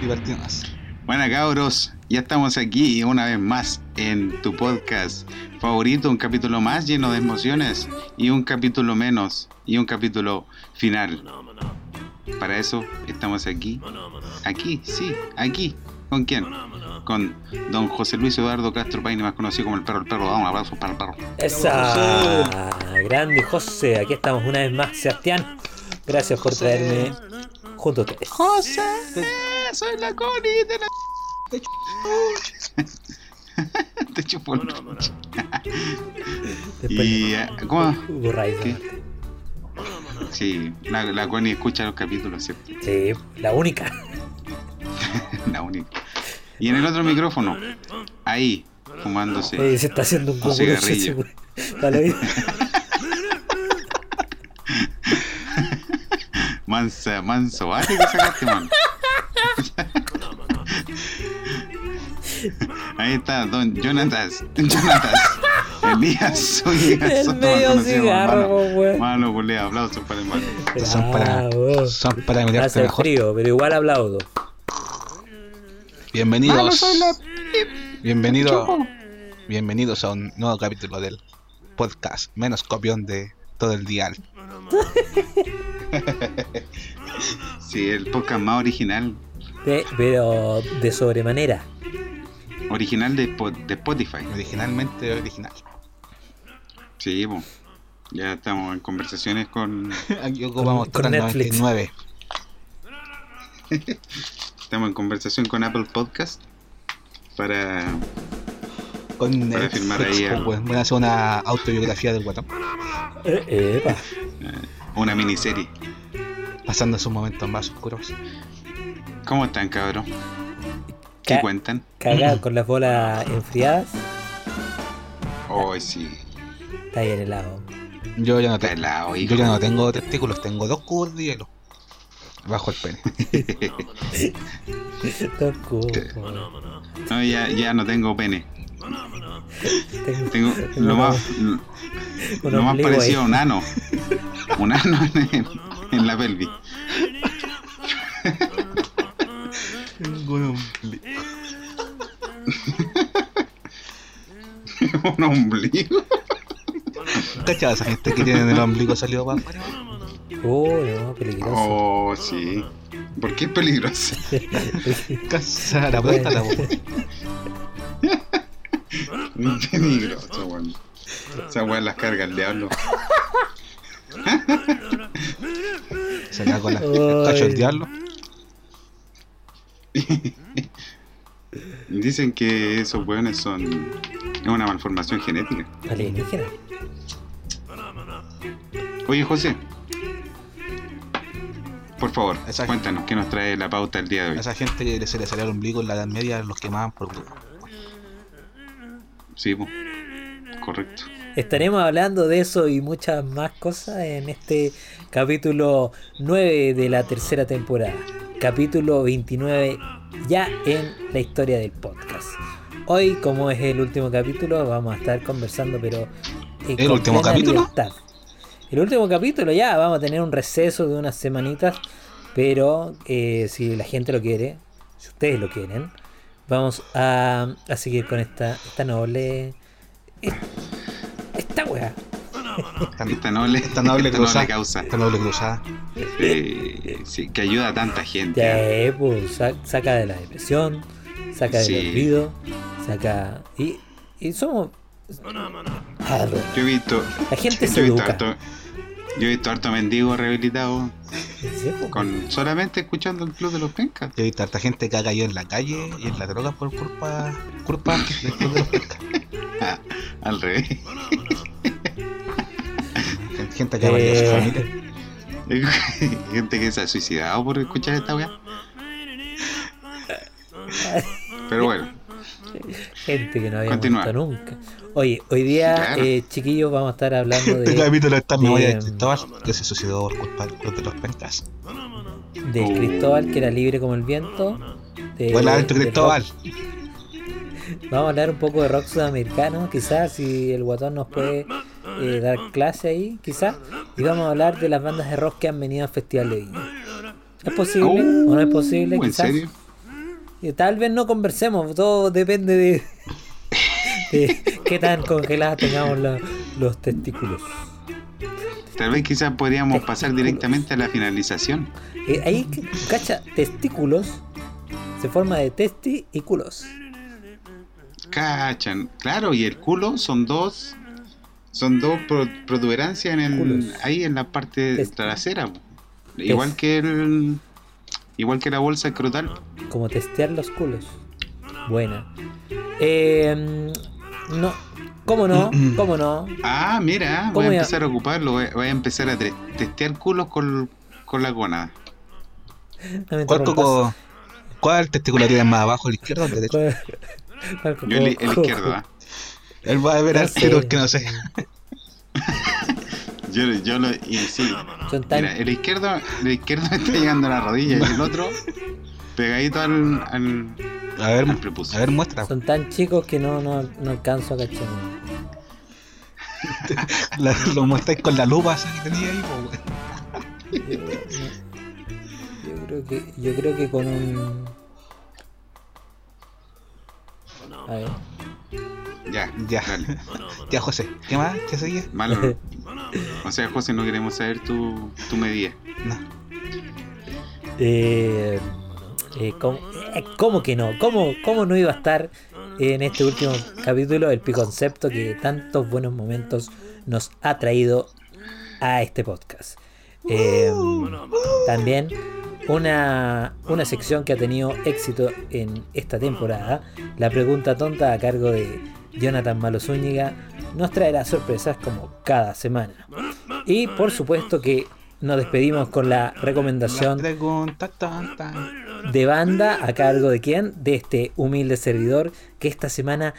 divertirnos. Bueno, cabros, ya estamos aquí una vez más en tu podcast favorito, un capítulo más lleno de emociones y un capítulo menos y un capítulo final. Para eso estamos aquí. Aquí, sí, aquí. ¿Con quién? Con don José Luis Eduardo Castro Paine, más conocido como el perro. El perro, un abrazo para el perro. Esa grande José, aquí estamos una vez más, Sebastián. Gracias por traerme junto a ustedes. José, soy la Connie de la. Te chupo el pinche. Después Y, eh, ¿cómo? ¿Qué? Sí, la, la Connie escucha los capítulos, ¿cierto? Sí, la única. La única. Y en el otro micrófono, ahí, fumándose. Oye, se está haciendo un Un cigarrillo. Dale. Mansa, manso, vale que sacaste, man. Ahí está, don Jonatas. Jonatas. Elías Zúñiga El medio cigarro, Mano. güey. Mano, culea, aplausos para el. Estos son para, Bravo. son para mirarte Hace mejor. frío, pero igual aplaudo. Bienvenidos. Mano, soy la. Bienvenido, bienvenidos a un nuevo capítulo del podcast menos copión de todo el dial. Sí, el podcast más original. Pe- pero de sobremanera. Original de, de Spotify. Originalmente original. Sí, po. Ya estamos en conversaciones con. Aquí ocupamos Con Netflix. 99. Estamos en conversación con Apple Podcast. Para. Con Para firmar ahí Netflix, pues, voy a hacer una autobiografía del guatón. Eh. Una miniserie. Pasando sus momentos más oscuros. ¿Cómo están, cabrón? ¿Qué Ca- cuentan? Cagado con las bolas enfriadas. Hoy sí. Está ahí en el lado. Yo ya no, Está te- helado, hijo. yo ya no tengo testículos, tengo dos cubos de hielo. Bajo el pene. Dos cubos. No, ya, ya no tengo pene. Tengo- Tengo tengo lo una- más, lo, más parecido a un ano. Un ano en, en la pelvis. un ombligo. ¿Cachai? Esa gente que tiene el ombligo salido para afuera. Oh, no, peligroso. Oh, sí. ¿Por qué es peligroso? Casa la puerta la boca. Peligroso, weón. Esa weón las carga el diablo. Se le con la, el cacho del Ay. diablo. Dicen que esos weones son. Es una malformación genética. Alienígena. Oye, José. Por favor, Esa- cuéntanos qué nos trae la pauta el día de A hoy. esa gente que se le salía el ombligo en la Edad Media los quemaban por. Sí, correcto. Estaremos hablando de eso y muchas más cosas en este capítulo 9 de la tercera temporada. Capítulo 29 ya en la historia del podcast. Hoy, como es el último capítulo, vamos a estar conversando, pero... eh, ¿El último capítulo? libertad. El último capítulo ya, vamos a tener un receso de unas semanitas, pero eh, si la gente lo quiere, si ustedes lo quieren, vamos a, a seguir con esta, esta noble... Esta weá. Tan- Esta noble, Esta noble esta cruzada. causa Esta noble cruzada. eh, sí, que ayuda a tanta gente. Ya, pues, sa- saca de la depresión, saca del Sí. olvido, saca. Y, y somos. Ah, Yo he visto, La gente yo se he visto educa. harto, yo he visto harto mendigo rehabilitado Sí, pues, con solamente escuchando el club de los pencas. Yo he visto a harta gente que ha caído en la calle y en la droga por culpa, culpa del club de los pescas. Ah, al revés. Gente que ha perdido su Eh. familia. gente que se ha suicidado por escuchar esta weá. Pero bueno, Gente que no había visto nunca. Oye, hoy día, Claro. eh, chiquillos, vamos a estar hablando de, capítulo está en memoria de de- Cristóbal que se suicidó por culpa de los pescas. del Oh. Cristóbal, que era libre como el viento. De, del Cristóbal. rock. Vamos a hablar un poco de rock sudamericano, quizás, si el guatón nos puede eh, dar clase ahí, quizás. Y vamos a hablar de las bandas de rock que han venido al Festival de Viña. ¿Es posible o no es posible? ¿En Quizás. serio? Y tal vez no conversemos, todo depende de, de qué tan congeladas tengamos la- los testículos. Tal vez quizás podríamos pasar directamente a la finalización. Eh, ahí, cacha, testículos se forma de testi y culos. Cachan. Claro, y el culo son dos. Son dos pro- protuberancias en el, Culos. ahí en la parte Test- trasera. Igual que el. Igual que la bolsa escrotal. Como testear los culos. Buena. Eh, no, ¿cómo no? ¿Cómo no? Ah, mira, voy ¿Cómo a ya? empezar a ocuparlo. Voy, voy a empezar a testear culos con, con la gónada. No ¿Cuál, coco, ¿Cuál testículo tienes más abajo, el izquierdo o el derecho? ¿Cuál- cuál coco- Yo el, el izquierdo, ¿ah? Él va a ver No tiro que no sé. Yo, yo lo. Y sí. Son tan, Mira, el izquierdo, el izquierdo está llegando a la rodilla y el otro pegadito al, al, A ver, al prepucio. a ver, muestra. son tan chicos que no, no, no alcanzo a cachar. La- lo muestráis con la lupa esa que tenía ahí, po, weón. Yo, no- yo creo que yo creo que con un a ver Ya, Ya. dale. Ya, José, ¿qué más? ¿Qué sigue? Malo. O sea, José, no queremos saber tu, tu medida. No. eh, eh, ¿cómo, eh, cómo que no? ¿Cómo, ¿Cómo no iba a estar en este último capítulo el piconcepto que tantos buenos momentos nos ha traído a este podcast? Eh, también una, una sección que ha tenido éxito en esta temporada, la pregunta tonta a cargo de Jonathan Malo Zúñiga, nos traerá sorpresas como cada semana. Y por supuesto que nos despedimos con la recomendación de banda a cargo de quién? De este humilde servidor que esta semana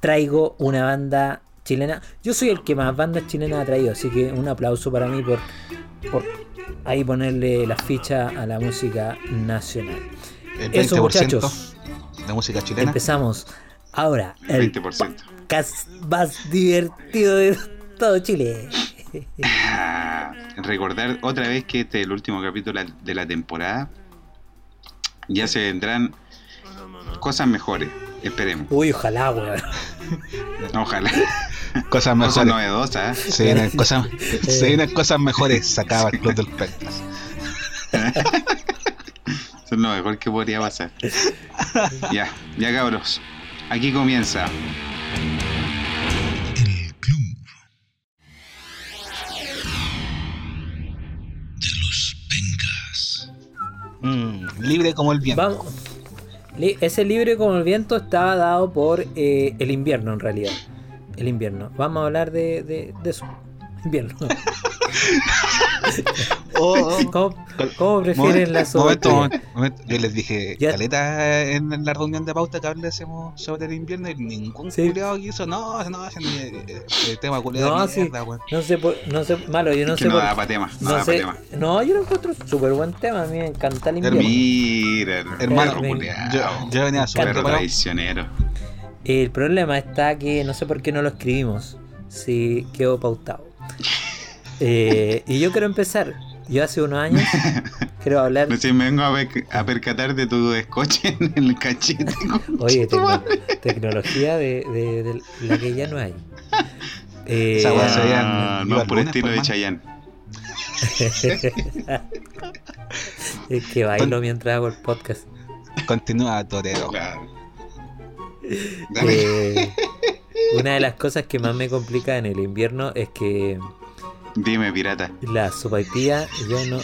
traigo una banda chilena. Yo soy el que más bandas chilenas ha traído, así que un aplauso para mí por, por ahí ponerle la ficha a la música nacional. El Eso, 20% muchachos. de música chilena. Empezamos ahora El el 20%. podcast más divertido de todo Chile. Ah, recordar otra vez que este es el último capítulo de la temporada. Ya se vendrán cosas mejores. Esperemos. Uy, ojalá, weón. Ojalá. Cosas Cosas mejores. novedosas. ¿eh? Se vienen cosas, se vienen cosas mejores. Se acaba el club del. Eso es lo mejor que podría pasar. ya, ya cabros. Aquí comienza. El club de los Vengas. Mm, libre como el viento. Vamos. Li- Ese libre como el viento estaba dado por eh, el invierno en realidad. El invierno. Vamos a hablar de, de, de eso. Invierno. Oh, oh. ¿Cómo, cómo prefieren Momento, la momento, momento. Yo les dije, Ya. caleta en la reunión de pauta que hablásemos sobre el invierno y ningún Sí. culiado quiso. No, no, no es eh, el tema culiado No, de sí. mierda, weón. No sé, por- no sé, malo, yo no que sé no por da para tema. No, no da sé, para tema. no, yo lo encuentro súper buen tema, a mí me encanta el invierno. Mira, Hermano. Yo, yo venía súper traicionero. El problema está que no sé por qué no lo escribimos, si quedó pautado. Eh, y yo quiero empezar, yo hace unos años quiero hablar, Recién me vengo a, per- a percatar de tu escoche en el cachete. oye, tecno- tecnología de, de- de la que ya no hay. Eh, Esa Ah, no, el por estilo de. Chayanne. es que bailo mientras hago el podcast. Continúa, Torero. Claro. Eh, una de las cosas que más me complica en el invierno es que Dime, pirata. la sopaipilla yo no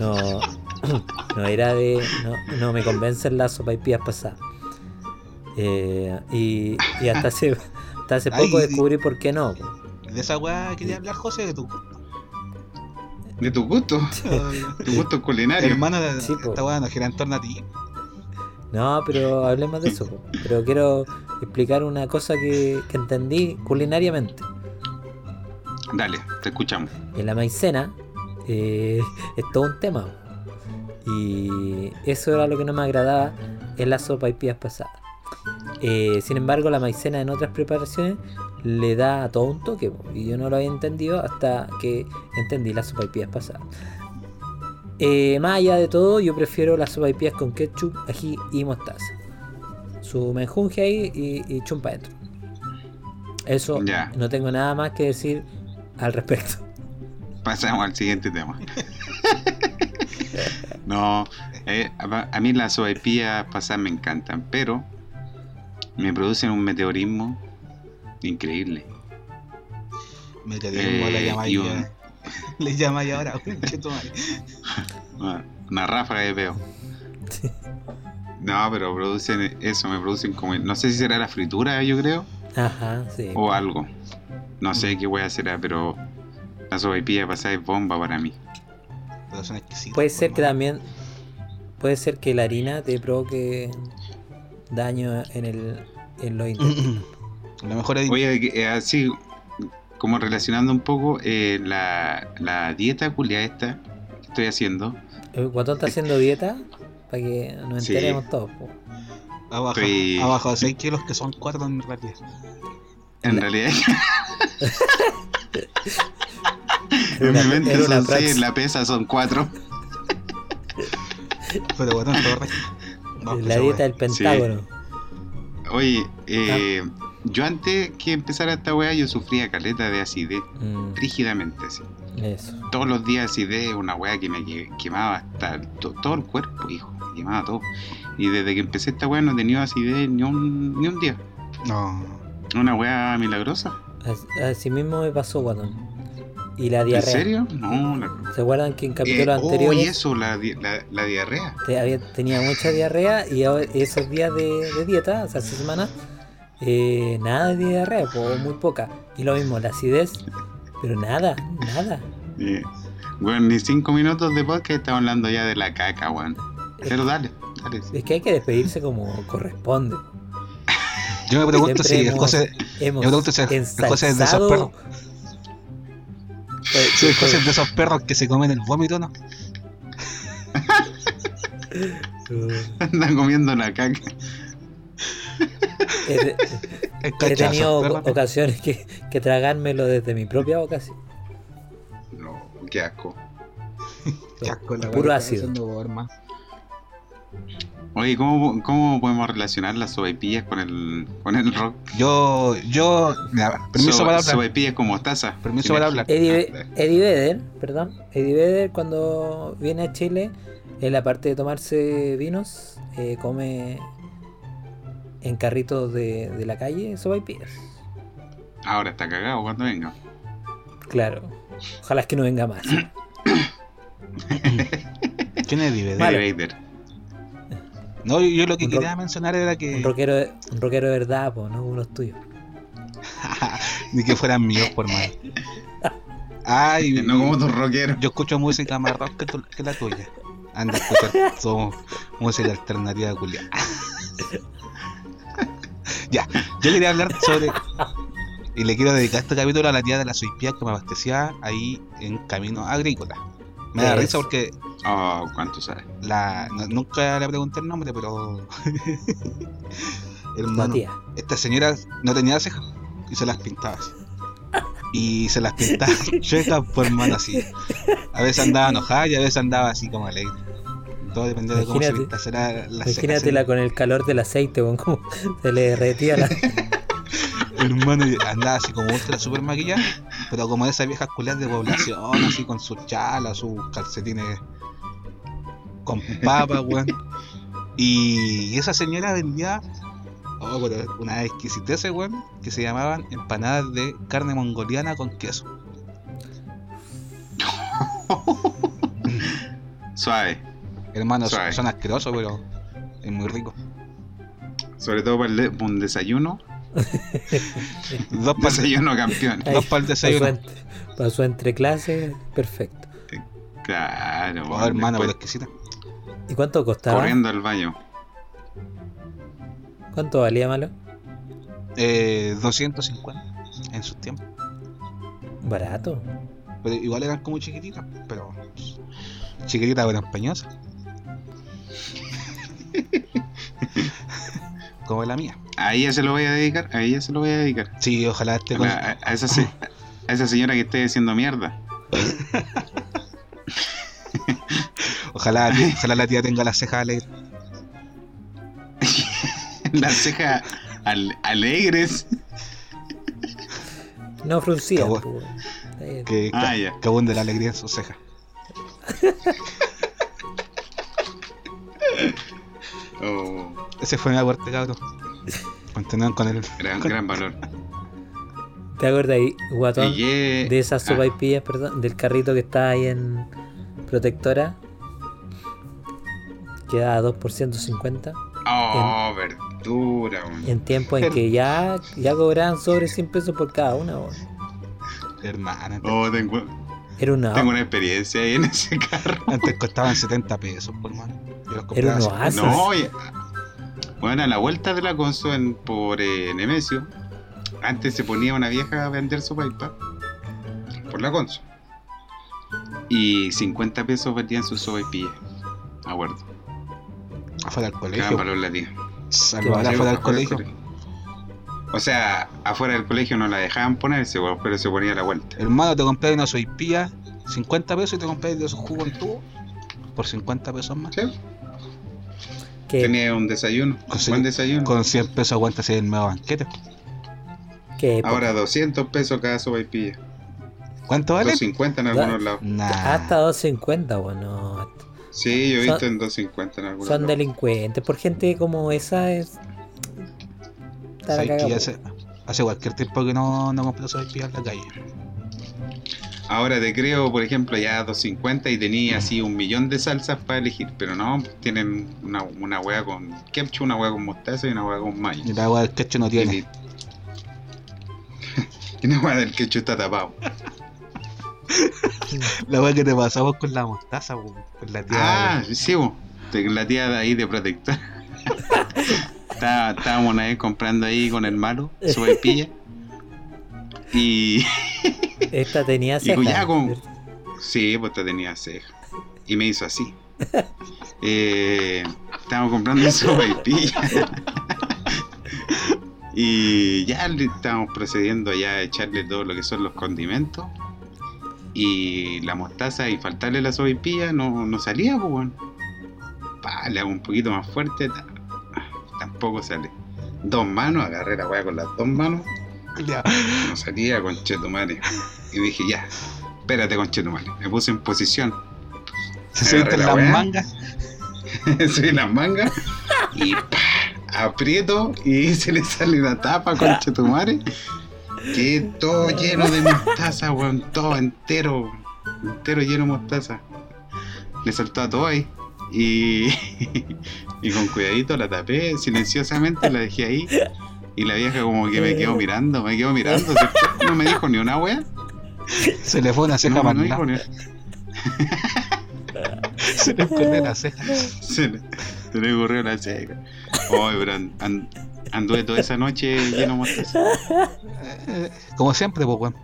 no no era de no, no me convencen las sopaipillas pasadas Eh, y, y hasta hace hasta hace poco Ay, descubrí por qué no De esa weá quería hablar, José, de tu De tu gusto. Tu gusto culinario. hermano. Sí, po. esta weá no gira en torno a ti. no pero hablemos de eso po. pero quiero explicar una cosa que, que entendí culinariamente Dale, te escuchamos. en la maicena eh, es todo un tema y eso era lo que no me agradaba en la sopa y pías pasadas Eh, sin embargo la maicena en otras preparaciones le da todo un toque y yo no lo había entendido hasta que entendí la sopa y pías pasadas eh, más allá de todo, yo prefiero las sopaipillas con ketchup, ají y mostaza. Su menjunje ahí y, y chumpa adentro. Eso, Ya. no tengo nada más que decir al respecto. Pasamos al siguiente tema. no, eh, a, a mí las sopaipillas pasadas me encantan, pero me producen un meteorismo increíble. Meteorismo Eh, le llamáis y un- eh, Le ahora, conche tu madre. Una, una ráfaga de peo. No, pero producen eso, me producen como. No sé si será la fritura, yo creo, Ajá, sí. o algo. No sé qué wea será, pero la sopaipilla pasada es bomba para mí. Pero son exquisitos. Puede ser que también. Puede ser que la harina te provoque daño en el en los intestinos. Lo mejor es Oye, eh, así como relacionando un poco eh, la, la dieta culia esta que estoy haciendo. El guatón está haciendo dieta para que nos Sí. enteremos todos. po. abajo, estoy- abajo de 6 kilos que son 4 en realidad. En La- realidad, en mi mente son praxis. 6, la pesa son 4. Pero bueno, con la dieta del Pentágono. Oye, eh, Ah. yo antes que empezara esta wea, yo sufría caleta de acidez, Mm, rígidamente, así. eso. Todos los días acidez, una wea que me que- quemaba hasta to- todo el cuerpo, hijo, me quemaba todo. Y desde que empecé esta wea no he tenido acidez ni un, ni un día. No. Una wea milagrosa. Así, mismo me pasó, guatón. Y la ¿En diarrea. serio? No, la- ¿Se acuerdan que en Eh, capítulos oh, y anteriores eso, la, la, la diarrea. te- había- tenía mucha diarrea y esos días de, de dieta, o sea, esa semana, eh, nada de diarrea, o muy poca. Y lo mismo, la acidez, pero nada, nada. Eh, bueno, ni cinco minutos de podcast estamos hablando ya de la caca, weón. Pero dale, dale. Es que hay que despedirse como corresponde. Yo me pregunto Siempre si el José, Hemos yo me pregunto si el- el José es de esos perros. Pues, si el pues, José es de esos perros que se comen el vómito, ¿no? Andan comiendo la caca. he, tenido ocasiones que, que tragármelo desde mi propia boca. sí. No, qué asco. Qué asco la Puro ácido. Oye, ¿cómo, ¿cómo podemos relacionar las sopaipillas con el, con el rock? Yo, yo, mira, permiso So- para hablar. Sopaipillas con mostaza. Permiso para hablar. Eddie, Ah, Eddie Vedder, perdón, Eddie Vedder cuando viene a Chile, en la parte de tomarse vinos, eh, come en carritos de, de la calle sopaipillas. Ahora está cagado cuando venga. Claro. Ojalá es que no venga más. ¿Quién es Eddie Vale. No, yo, yo lo que Un quería rock- mencionar era que. Un rockero, de- un rockero de verdad, pues, no unos tuyos. Ni que fueran míos, por mal. Ay, No como tus rockeros. yo escucho música más rock que, tu- que la tuya. Anda a escuchar tu música alternativa culia. ya, yo quería hablar sobre. Y le quiero dedicar este capítulo a la tía de la soipía que me abastecía ahí en camino agrícola. Me da Es. risa porque Oh, ¿cuánto sabes? la, no- nunca le pregunté el nombre, pero. Hermano, tía. esta señora no tenía cejas y se las pintaba así. Y se las pintaba chuecas por mano así. A veces andaba enojada y a veces andaba así como alegre. Todo dependía de cómo se Imagínate- pintase la. Imagínatela con el calor del aceite, como se le derretía la. Hermano, y andaba así como ultra super maquillada, pero como de esas viejas culiadas de población, así con sus chalas, sus calcetines con papas, weón. Y esa señora vendía oh, pero una exquisitez, weón, que se llamaban empanadas de carne mongoliana con queso. Suave. Hermano, son, Suave. son asquerosos, pero es muy rico. Sobre todo para un desayuno. Dos para el, Desayuno campeón. Dos pa'l desayuno. Pasó entre, pasó entre clases, perfecto. Claro. Oh, bueno, hermano, pero exquisita. ¿Y cuánto costaba? corriendo al baño. ¿Cuánto valía malo? Eh, 250 en sus tiempos. Barato. Pero igual eran como chiquititas, pero. Chiquititas pero empeñosas. como la mía. A ella se lo voy a dedicar. A ella se lo voy a dedicar. Sí, ojalá esté A, con. a- a esa, se- a esa señora que esté haciendo mierda. Ojalá, ojalá la tía tenga las cejas alegres. Las cejas al- alegres. No. Eh, Que, Ah, que, que abunde la alegría en sus cejas. Oh, Ese fue mi aporte, cabrón. Continúan con el. gran, con- gran valor. ¿Te acuerdas ahí, guatón? De esas ah, sopaipillas, perdón, del carrito que está ahí en Protectora. Que da 2 por 150. Oh, verdura. weón. En tiempo en que ya, ya cobraban sobre 100 pesos por cada una. weón. Hermana, Oh, tengo, Era una, tengo una experiencia ahí en ese carro. antes costaban 70 pesos, por mano. Yo los Era un oasis. No, oye. Bueno, a la vuelta de la Conso en, por eh, Nemesio, antes se ponía una vieja a vender su paipa por la Conso. Y 50 pesos vendían sus sopaipillas. Acuerdo. afuera del colegio. valor afuera del colegio. O sea, afuera del colegio no la dejaban ponerse, pero se ponía a la vuelta. Hermano, te compré una soipilla, 50 pesos y te compré de esos jugos en tubo por 50 pesos más. Sí, que, tenía un desayuno, Con- buen desayuno. Con 100 pesos aguantas el medio banquete. que Ahora 200 pesos cada sopaipilla. ¿Cuánto vale? 250 en algunos lados. Nah. hasta 250, bueno. Sí, yo he Son- visto en 250 en algunos Son lados. delincuentes. Por gente como esa es. Está hace, hace cualquier tiempo que no, no compro soipillas en la calle. Ahora te creo, por ejemplo, ya 250 y tenía así un millón de salsas para elegir, pero no, tienen una, una hueá con ketchup, una hueá con mostaza y una hueá con mayo. Y la agua del ketchup no tiene. y la hueá del ketchup está tapado. La agua que te pasamos con la mostaza, con la tía. Ah, sí, bo, la tía de ahí de protector. Está- Estábamos una vez comprando ahí con el malo, su vaipilla. Y Esta tenía Y ceja. ya con- sí, pues te tenía ceja. Y me hizo así. Eh, estábamos comprando su vaipilla. y ya le estábamos procediendo ya a echarle todo lo que son los condimentos. Y la mostaza y faltarle la sopaipilla no, no salía, pues bueno. Pa, le hago un poquito más fuerte. ta- Tampoco sale. Dos manos, agarré la weá con las dos manos. No salía, conchetumare. Y dije, ya, espérate, conchetumare. Me puse en posición. Se la las mangas. Subí las mangas y pa, aprieto y se le sale la tapa, conchetumare. Que todo lleno de mostaza, weón. Todo entero. Entero lleno de mostaza. Le saltó a todo ahí. Y, y con cuidadito la tapé silenciosamente, la dejé ahí. Y la vieja como que me quedó mirando, me quedó mirando. No me dijo ni una wea. Se le fue una ceja No, no dijo ni- Se le esconde la ceja. Se le, se le ocurrió la ceja. Ay, pero an- an- anduve toda esa noche lleno de. Eh, Como siempre, pues, weón.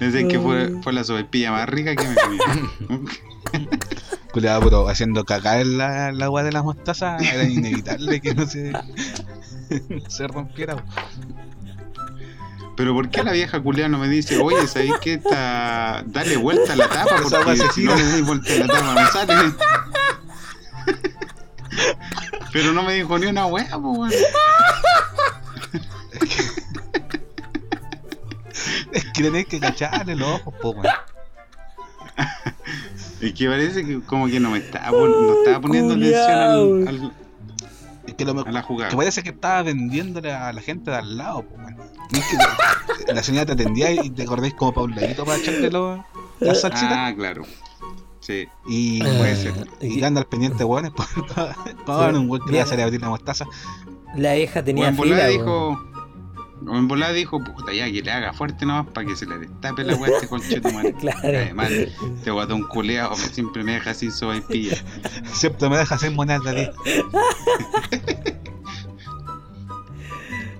Dicen que fue, fue la sopaipilla más rica que me comí. Culeado, pero haciendo cagar la, la agua de la mostaza era inevitable que no se, no se rompiera. Pero ¿por qué la vieja culiada no me dice, oye, ¿sabéis qué está? Dale vuelta a la tapa, porque si no le doy vuelta a la tapa no sale. Pero no me dijo ni una wea, pues weón. Es que tenés que cacharle los ojos, weón. Es que parece que como que no me estaba, no estaba poniendo atención al- al- Es que lo a la jugada. Que parece que estaba vendiéndole a la gente de al lado, pues, es que la señora te atendía y te acordáis como pa' un ladito para echarle los- las salsitas. Ah, claro. Sí. Y, puede ser. y anda al pendiente, weón. Con un weón que le va a salir a abrir la mostaza. La vieja tenía en fila. dijo. O en volada dijo, puta, ya que le haga fuerte nomás para que se le destape la weá a este conchetumare. Claro. Además, este guatón culeado siempre me deja así sopaipilla. Siempre me deja hacer monedas de ti.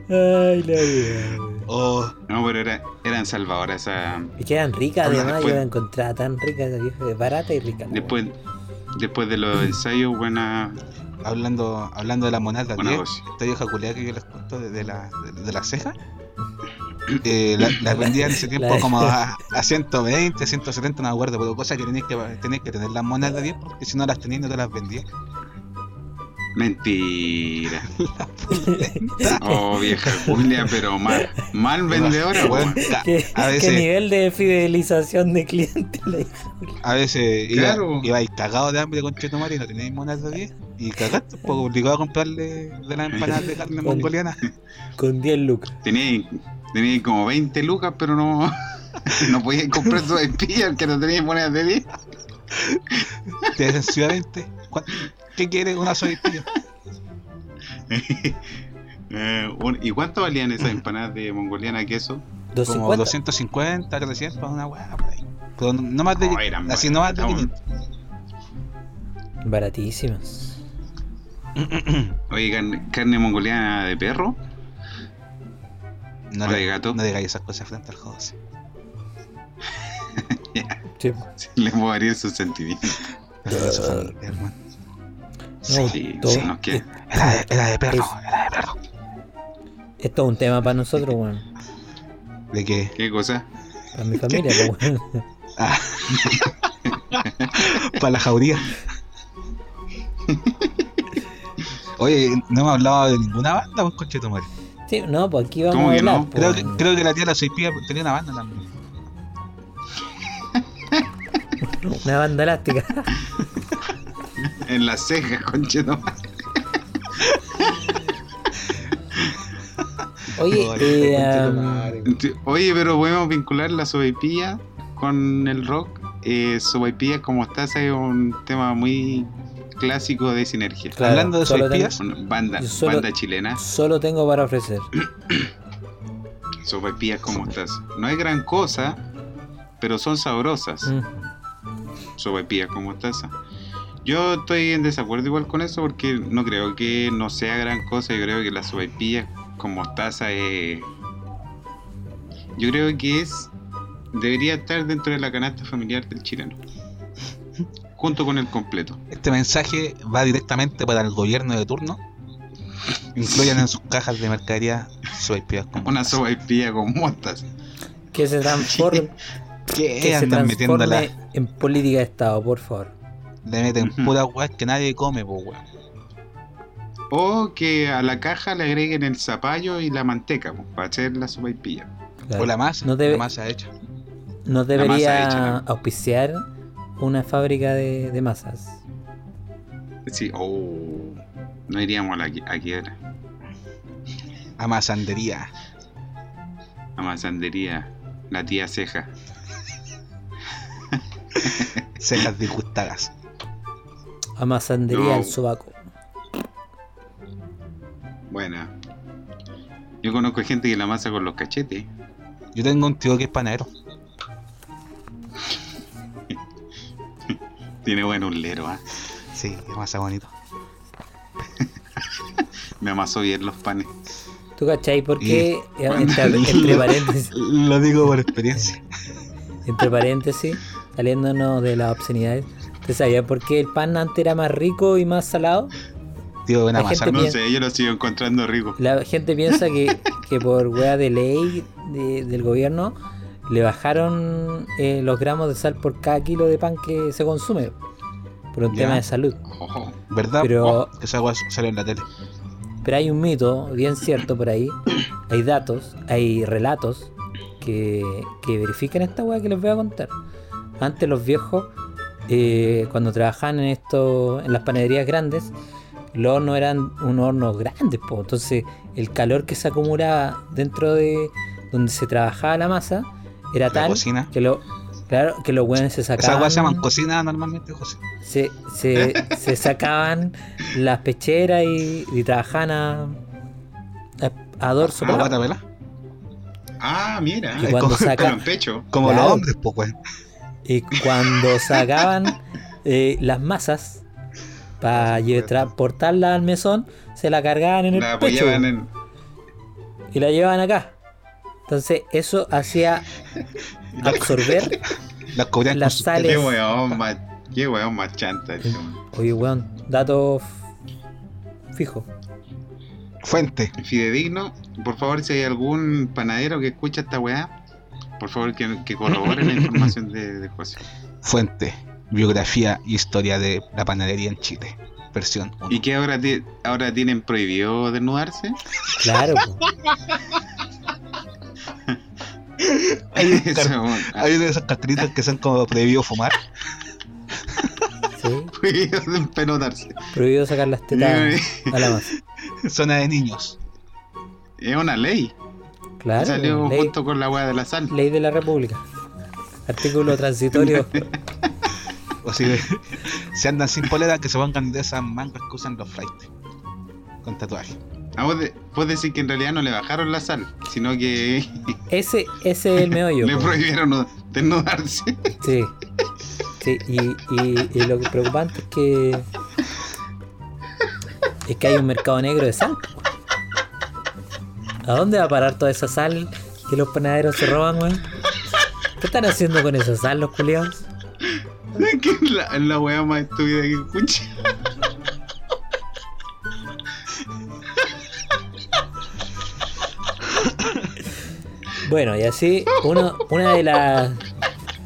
Ay, la weón. Oh, No, pero era, eran salvadoras esa. Y quedan ricas, Hola, además. después- Yo la encontraba tan rica esa vieja, barata y rica. Después, después de los ensayos, buena, hablando, hablando de las monedas de buena 10, dosis. esta vieja culiada que yo les cuento de, de la, de, de la ceja. eh, la- las vendían en ese tiempo La- como a, a 120, 170, no me acuerdo, pero cosa que tenéis que, tenéis que tener las monedas de 10 porque si no las tenías no te las vendías. Mentira. Oh, vieja Julia, pero mal. Mal vendedora, Bueno, weón. ¿Qué, a qué veces, nivel de fidelización de clientes le a veces iba, Claro. ibais cagados de hambre con Chetumare y no tenéis monedas de 10 y cagaste, pues obligado a comprarle de las empanadas de carne mongoliana. con 10 lucas? Tenía, tenía como 20 lucas, pero no, no podía comprar su espía que no tenía monedas de 10. Te dicen Ciudad 20. ¿cuánto- ¿Qué quieres? Una soypilla. Eh, un- ¿Y cuánto valían esas empanadas de mongoliana queso? Como 250. 250, 300, una weá por ahí. Pero no, más de. No, eran así no más de baratas, 500. Baratísimas. Oye, carne, carne mongoliana de perro No o de le, gato. no digáis esas cosas frente al José. Sí. Le puedo herir sus sentimientos. Fue hermano. No, Sí, todo- sí, nos queda. Era de, era de perro, Es- era de perro. Esto es un tema para nosotros, weón. ¿De qué? ¿Qué cosa? Para mi familia, weón. Ah. Para la jauría. Oye, no hemos hablado de ninguna banda, pues coche tu madre. Sí, no, pues aquí vamos ¿Cómo a que hablar. no? pues, Creo que, creo que la tía La Soypilla tenía una banda también. Una banda elástica. En las cejas, concheto. Oye, Oye, eh. Oye, pero podemos vincular la sopaipilla con el rock. Eh, sopaipilla como estás es un tema muy clásico de sinergia. Claro, Hablando de Una banda, solo- banda chilena, solo tengo para ofrecer. sopaipilla como estás. No hay gran cosa, pero son sabrosas. Mm. Sopaipilla como estás. Yo estoy en desacuerdo igual con eso porque no creo que no sea gran cosa. Yo creo que la sopaipilla con mostaza es. Yo creo que es. Debería estar dentro de la canasta familiar del chileno. Junto con el completo. Este mensaje va directamente para el gobierno de turno. Incluyan en sus cajas de mercadería Soypillas con Una sopaipilla con mostaza. Que se transforme, ¿Qué que se andan metiéndola? transforme en política de Estado, por favor. Le meten Ujú. puras weas que nadie come, pues weón. O que a la caja le agreguen el zapallo y la manteca po, para hacer la sopaipilla. Claro. O la masa, No debe- la masa hecha. Masa debería hecha. auspiciar una fábrica de, de masas. Sí, oh, no iríamos a la qui- a quiebra. Amasandería. A masandería, la tía ceja. Cejas disgustadas. Amasandería No. al sobaco. Buena. Yo conozco gente que la masa con los cachetes. Yo tengo un tío que es panadero. Tiene buen ulero, ¿ah? Sí, es masa bonito. Me amasó bien los panes. ¿Tú cachai por qué? Y- Entre, entre paréntesis, Lo digo por experiencia. entre paréntesis, saliéndonos de las obscenidades. ¿Te sabías por qué el pan antes era más rico y más salado? Tío, ven a La gente amasar. No sé, yo lo sigo encontrando rico. La gente piensa que, que por wea de ley de- del gobierno le bajaron eh, los gramos de sal por cada kilo de pan que se consume. Por un Ya. tema de salud. Ojo. ¿Verdad? Pero- Oh, esa wea salió en la tele. Pero hay un mito bien cierto por ahí. Hay datos, hay relatos que, que verifican esta weá que les voy a contar. Antes los viejos, eh, cuando trabajaban en esto, en las panaderías grandes, los hornos eran unos hornos grandes, po. entonces el calor que se acumulaba dentro de donde se trabajaba la masa era La tal cocina. que lo claro que los weones se sacaban wea se llaman cocina normalmente, José. se, se, se sacaban las pecheras y, y trabajaban a, a, a dorso ¿La pelado. guata pelá? Ah, mira. Y cuando saca en pecho. Como Claro. los hombres, pues weón. y cuando sacaban eh, las masas para transportarla al mesón se la cargaban en el La pecho en. y la llevaban acá entonces eso hacía absorber Las Las sales. Qué weón más. Qué weón más chanta. este weón. oye weón dato fijo Fuente. fidedigno. Por favor, si hay algún panadero que escucha esta weá, por favor que, que corrobore la información de, de José. Fuente. Biografía y historia de la panadería en Chile. Versión 1. ¿Y que ahora, ahora tienen prohibido desnudarse? Claro, Hay, de esas cartelitos que son como prohibido fumar. sí. prohibido. Prohibido sacar las tetas a la masa. Zona de niños. Es una ley. Claro, Salió ley, junto con la weá de la sal. ley de la República. Artículo transitorio. O si, si andan sin polera, que se pongan de esas mangas que usan los flights. Con tatuaje. Ah, vos, de- vos decís que en realidad no le bajaron la sal, sino que Ese, ese es el meollo. le prohibieron desnudarse. Sí. Sí, y, y, y lo que preocupante es que. Es que hay un mercado negro de sal. ¿A dónde va a parar toda esa sal que los panaderos se roban, weón? ¿Qué están haciendo con esa sal los culiados? que es la, la weá más estúpida que escuché. Bueno, y así, uno, una de las.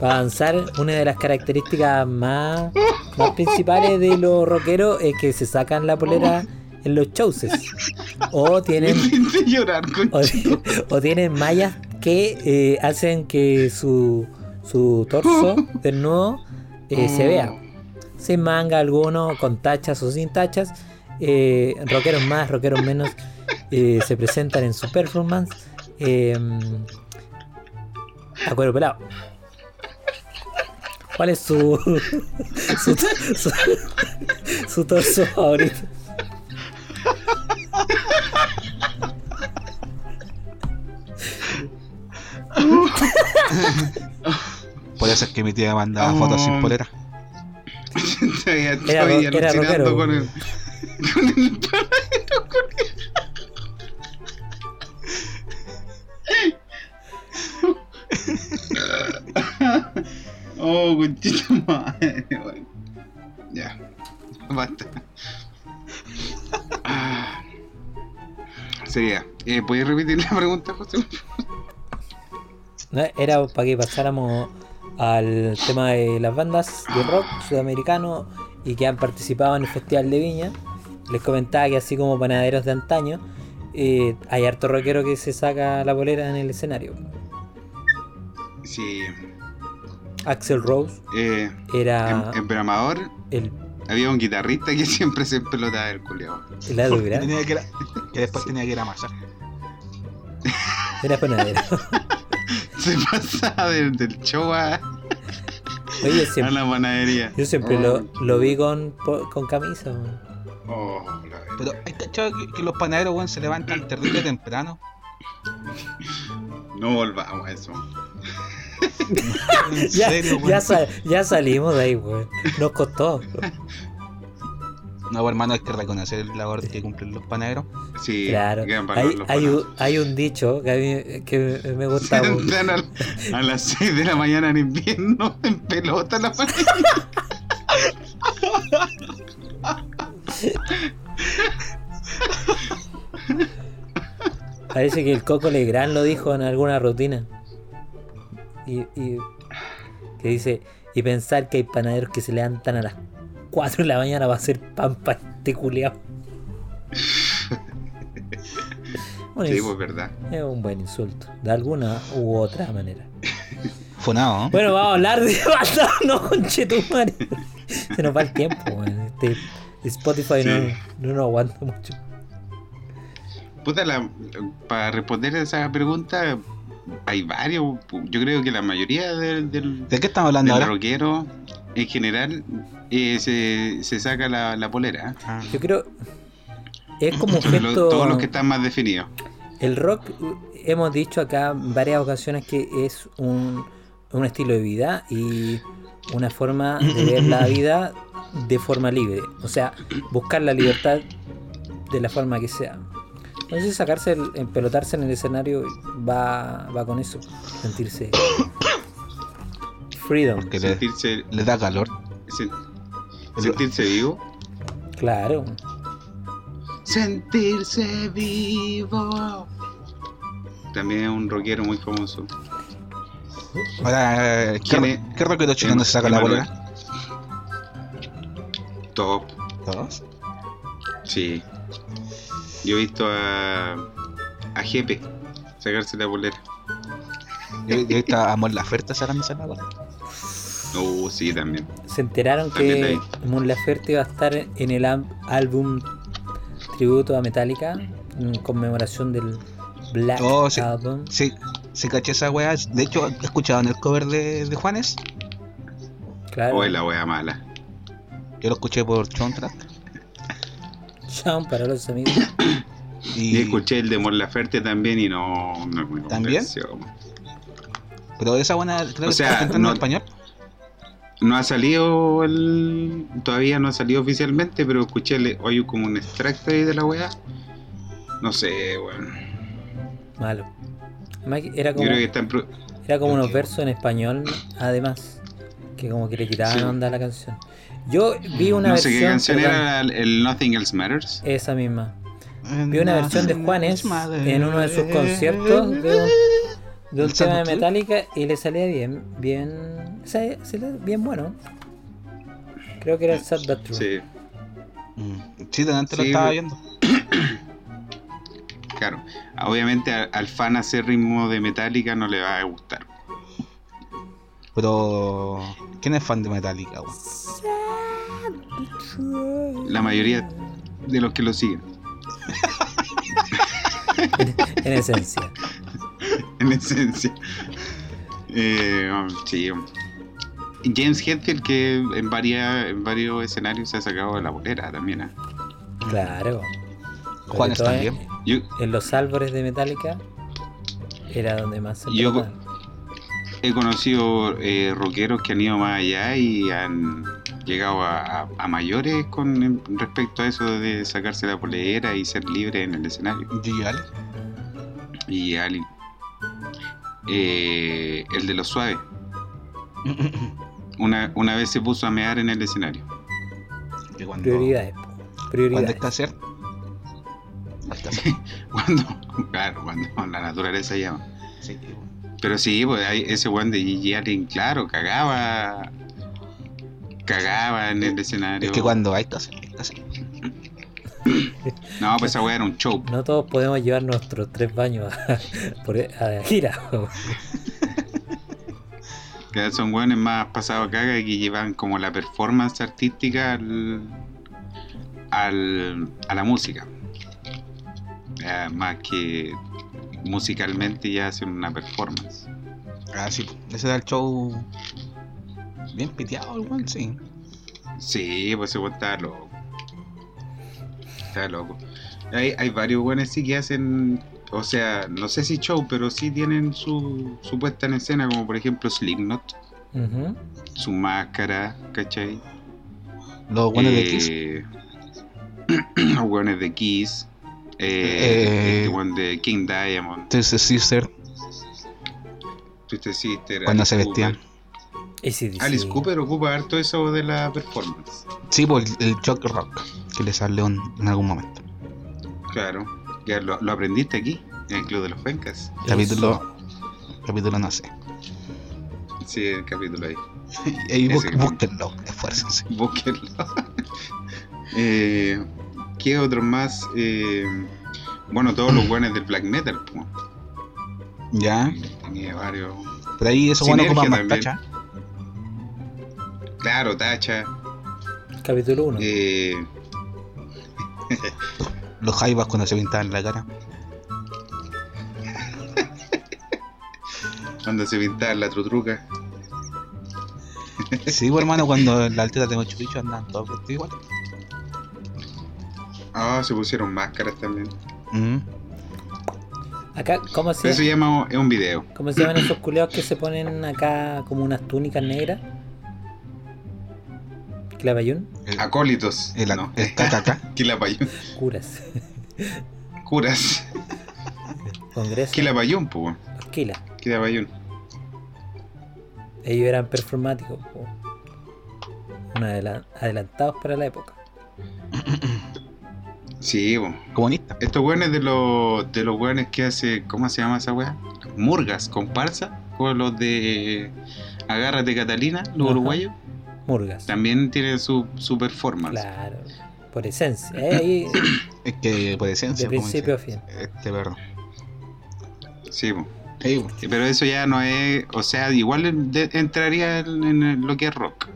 Para avanzar, una de las características más, más principales de los rockeros es que se sacan la polera en los shows. O tienen llorar, o, tienen mallas que eh, hacen que su, su torso desnudo eh, se vea. Sin manga alguno, con tachas o sin tachas. Eh, rockeros más, rockeros menos se presentan en su performance eh, a cuero pelado. ¿Cuál es su, su, su, su torso favorito? Por eso es que mi tía mandaba Oh. fotos sin polera. Todavía Era era rockero. con el, con el con- Oh, conchita madre. Ya, basta. Ah. Sería, eh, ¿puedes repetir la pregunta, José? No, Era para que pasáramos al tema de las bandas de rock sudamericano y que han participado en el Festival de Viña. Les comentaba que así como panaderos de antaño, eh, hay harto rockero que se saca la polera en el escenario. Sí, Axel Rose eh, era el, había un guitarrista que siempre se pelotaba el culiao. el lado Que, tenía que, ir a- que después tenía que ir a amasar. era panadero. Se pasaba del, del show a, Oye, a siempre, la panadería. yo siempre lo, lo vi con, con camisa. Oh, la. Pero hay cachado que, que los panaderos, weón, se levantan terrible temprano. No volvamos a eso. En Ya, serio, ya, sa- ya salimos de ahí, weón. Nos costó. No, hermano, hay que reconocer el labor que cumplen los panaderos. Sí, Claro. Hay, los hay, un, hay un dicho que a mí que me gusta mucho. a las 6 de la mañana en invierno en pelota la panadería. Parece que el Coco Legrand lo dijo en alguna rutina. Y, y- que dice, y pensar que hay panaderos que se levantan a las 4 de la mañana para hacer pan para este culiao. Bueno, Sí, es, pues verdad. es un buen insulto, de alguna u otra manera. Funado, ¿no? Bueno, vamos a hablar de no, conchetumare. Se nos va el tiempo, weón. Este, Spotify Sí. no, no nos aguanta mucho. Puta, la- para responder a esa pregunta, hay varios. Yo creo que la mayoría del, del, ¿De qué estamos hablando del ahora? rockero en general eh, se, se saca la, la polera. Ah, Yo creo. Es como un gesto. todos los que están más definidos. El rock, hemos dicho acá en varias ocasiones que es un, un estilo de vida y una forma de ver la vida de forma libre. O sea, buscar la libertad de la forma que sea. Entonces sacarse, el, empelotarse en el escenario va, va con eso. Sentirse freedom. porque le, Sentirse, le da calor. sen- sentirse vivo. Claro. sentirse vivo. También es un rockero muy famoso. Ahora, ¿qué, ¿Quién es? ¿qué rockero chileno se saca la bolera? Top, ¿Todos? sí. Yo he visto a, a Jepe sacarse la bolera. Yo, yo estaba a Mon Laferte sacándose la bolera. Uh, sí, también. Se enteraron También que. Mon Laferte iba a estar en el álbum tributo a Metallica en conmemoración del Black Oh, sí. Album. Sí, sí caché esa weá. De hecho, he escuchado en el cover de, de Juanes. Claro. O es la wea mala. Yo lo escuché por Soundtrack. Chao para los amigos. Y Y, escuché el de Mon Laferte también y no, no es muy ¿También? convenció. pero esa buena, creo que O sea, cantando no- en español. No ha salido el. Todavía no ha salido oficialmente, pero escuché el- hoy como un extracto ahí de la weá. No sé, weón. Malo. Además que Era Yo como, creo que está en pro- era como unos versos en español, además. Que como que le quitaban Sí. onda a la canción. Yo vi una No sé versión. qué canción perdón, era el, el Nothing Else Matters. Esa misma. Vi una versión de Juanes en uno de sus conciertos de un, de un ¿El tema de? Metallica y le salía bien, bien, bien bueno. Creo que era el Sad But True. Sí, Mm, Sí, delante lo estaba viendo. claro. Obviamente a- al fan hacer ritmo de Metallica no le va a gustar. Pero. ¿Quién es fan de Metallica, weón? La mayoría de los que lo siguen. En esencia. en esencia. Eh, um, sí. um. James Hetfield que en, varias, en varios escenarios se ha sacado de la bolera también. ¿ah? Claro. Juanes también. En, en los árboles de Metallica era donde más se Yo-. He conocido eh, rockeros que han ido más allá y han llegado a, a- a mayores con respecto a eso de sacarse la polera y ser libre en el escenario. Gigi Allen. Y Ali, eh, el de los suaves, una, una vez se puso a mear en el escenario. Que cuando, Prioridades. Prioridades. está. Hasta hacer. Cuando, claro, cuando la naturaleza llama. Sí. Pero sí, pues hay ese one de Gigi Allen, claro, cagaba. Cagaba en el escenario. Es que cuando hacer, hay que hacer. No, pues esa weá era un show. No todos podemos llevar nuestros tres baños a, por- a gira. Que son weones más pasados a caga y que llevan como la performance artística al, al- a la música. Eh, más que musicalmente ya hacen una performance. Ah, sí. Ese era el show. Bien piteado, el weón, sí. Sí, pues ese weón está loco. Está loco. Hay, hay varios weones sí que hacen, o sea, no sé si show, pero sí tienen su, su puesta en escena, como por ejemplo Slipknot, su máscara, ¿cachai? Los buenos de Kiss. Eh, los weones de Kiss. Eh, Eh, este de King Diamond, Twisted Sister. Twisted Sister. Cuando Alice se vestían. Alice Cooper ocupa harto eso de la performance. Sí, por el, el shock rock. Que le salió en, en algún momento. Claro. Ya lo, lo aprendiste aquí, en el Club de los Pencas. Capítulo. Capítulo no sé. Sí, el capítulo ahí. Ahí búsquenlo, esfuércense. Búsquenlo. eh, ¿Qué otro más? Eh, bueno, todos los buenos del black metal. po. Ya. Tenía varios. Pero ahí esos buenos ocupan más también. tacha. Claro, Tacha. Capítulo 1. Eh, Los jaivas cuando se pintaban la cara. cuando se pintaba la trutruca. Sí, pues, hermano, cuando en la altera de Machu Picchu andaban todos vestidos igual. Ah, se pusieron máscaras también. Mm. Acá, ¿cómo se, eso llama, es un video. ¿cómo se llaman esos culeados que se ponen acá como unas túnicas negras? ¿Clavayún? El, Acólitos. el, no. el KKK. Quilapayún. Curas. Curas. Congreso. Quilapayún, pues. Quila. Quilapayún. Ellos eran performáticos. po. Adelantados para la época. Sí, po. Comunista. Estos weones de los de los weones que hace, ¿cómo se llama esa weá? Murgas, comparsa, con los de Agárrate Catalina, los Ajá. uruguayos, Murgas. también tienen su, su performance. Claro. Por esencia. eh, Es que por de esencia. como principio a fin. Este perro. Sí, po. Sí, po. pero eso ya no es, o sea, igual de- entraría en, en lo que es rock.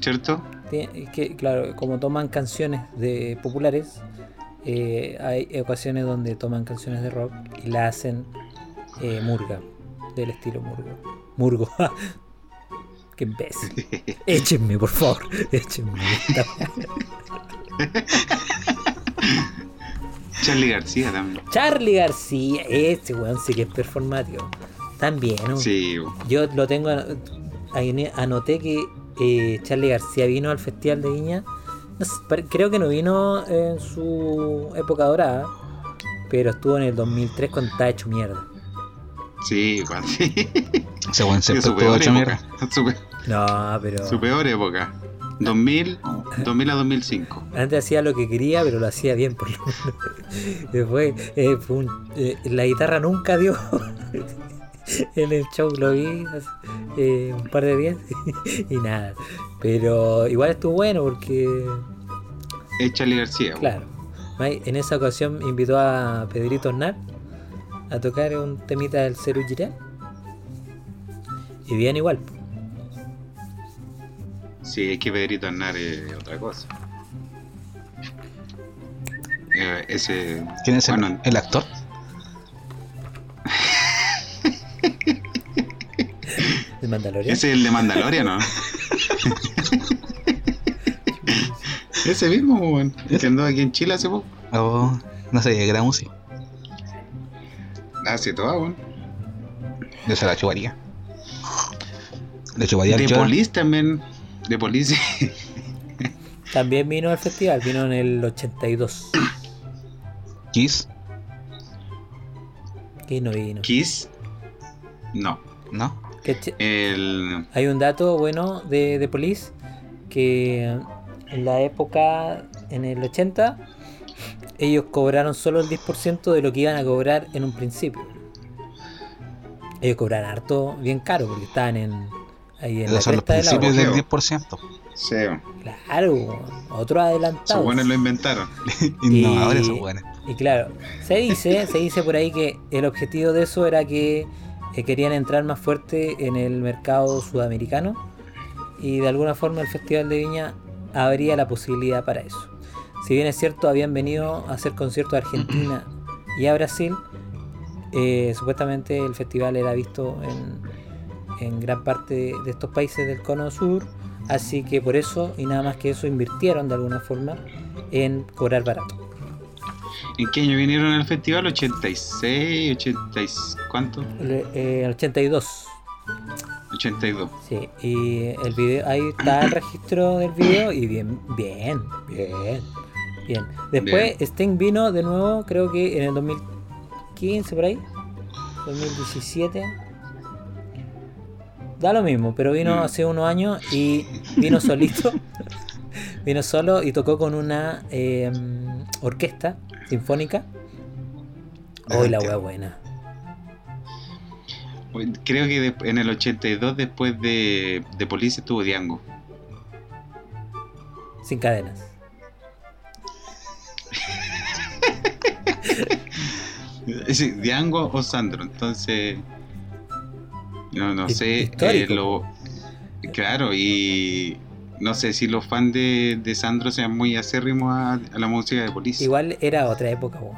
¿Cierto? Que, claro, como toman canciones de populares, eh, hay ocasiones donde toman canciones de rock y la hacen eh, murga, del estilo murgo. Murgo. Qué imbécil. Échenme, por favor. Échenme. Charlie García también. Charlie García, este weón sí que es performático. También, ¿no? Sí. Yo lo tengo, anoté que eh, Charlie García vino al Festival de Viña. No sé, pare- creo que no vino en su época dorada, pero estuvo en el 2003 cuando estaba hecho mierda. sí, cuando- sí. Ese buen Sí, se su peor hecho época. mierda. Su, No, pero su peor época. 2000, 2000 a 2005. antes hacía lo que quería, pero lo hacía bien por lo menos. Después, eh, fue un- eh, la guitarra nunca dio. en el show lo vi hace, eh, un par de días y nada. Pero igual estuvo bueno porque Es Charlie García. Claro. En esa ocasión invitó a Pedrito Aznar a tocar un temita del Ceru Girán. Y bien igual. Sí, es que Pedrito Aznar es otra cosa. Eh, ese. ¿Quién es el, Bueno. el actor? El Mandalorian. Ese es el de Mandalorian, ¿no? ese mismo, weón. Que andó aquí en Chile hace poco. Oh, no sé, que era música. Hace todo, weón. Yo se la chuparía. Le chuparía De. Police también. De Police. También vino al festival, vino en el 82. Kiss, Y no vino. Kiss. No. ¿no? El. Hay un dato bueno de, de Police que en la época, en el 80, ellos cobraron solo el 10% de lo que iban a cobrar en un principio. Ellos cobraron harto bien caro porque estaban en ahí en la Esos son los de la principios ola. del apogeo. 10%. Sí. Claro, otro adelantado. buenos lo inventaron. Innovadores Y- esos buenos. Y claro, se dice, se dice por ahí que el objetivo de eso era que querían entrar más fuerte en el mercado sudamericano y de alguna forma el Festival de Viña habría la posibilidad para eso. Si bien es cierto, habían venido a hacer conciertos a Argentina y a Brasil, eh, supuestamente el festival era visto en, en gran parte de, de estos países del cono sur, así que por eso y nada más que eso invirtieron de alguna forma en cobrar barato. ¿En qué año vinieron al festival? ¿86? ¿80? ¿Cuánto? El, eh, el 82. 82. Sí, y el video, ahí está el registro del video y bien, bien, bien, bien. Después Sting vino de nuevo, creo que en el 2015 por ahí, 2017. Da lo mismo, pero vino Mm. hace unos años y vino solito. vino solo y tocó con una eh, orquesta sinfónica. Hoy la wea buena. Creo que en el 82, después de, de Police, estuvo Diango. Sin cadenas. Sí, Diango o Sandro, entonces. No, no sé. eh, lo- claro, y. No sé si los fans de, de Sandro sean muy acérrimos a, a la música de Police. Igual era otra época, weón.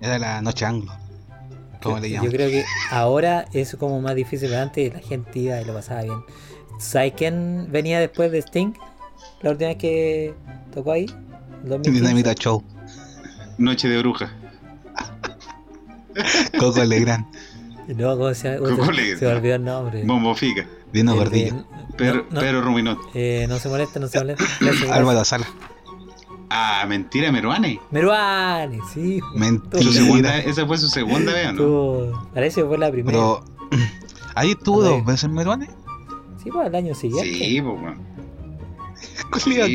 Era la noche anglo. ¿Cómo le Yo llaman? creo que ahora es como más difícil, pero antes la gente iba y lo pasaba bien. ¿Sabes quién venía después de Sting? La última vez que tocó ahí. el 2015. Dinamita Show. Noche de bruja. Coco Legrand. No, ¿cómo se, llama? Coco se, Legrand. se me olvidó el nombre. Bombo Fica. Dino Gordillo. Pedro, no, no, Pedro Ruminot. eh, no se molesta, no se molesta. Álvaro Sala. Ah, mentira, Meruane. Meruane, sí. Mentira. Su segunda, esa fue su segunda vez, ¿o ¿no? Tuvo- Parece que fue la primera. Pero. Ahí estuvo dos veces Meruane. Sí, pues al año siguiente. Sí, pues, weón. Culeado Sí,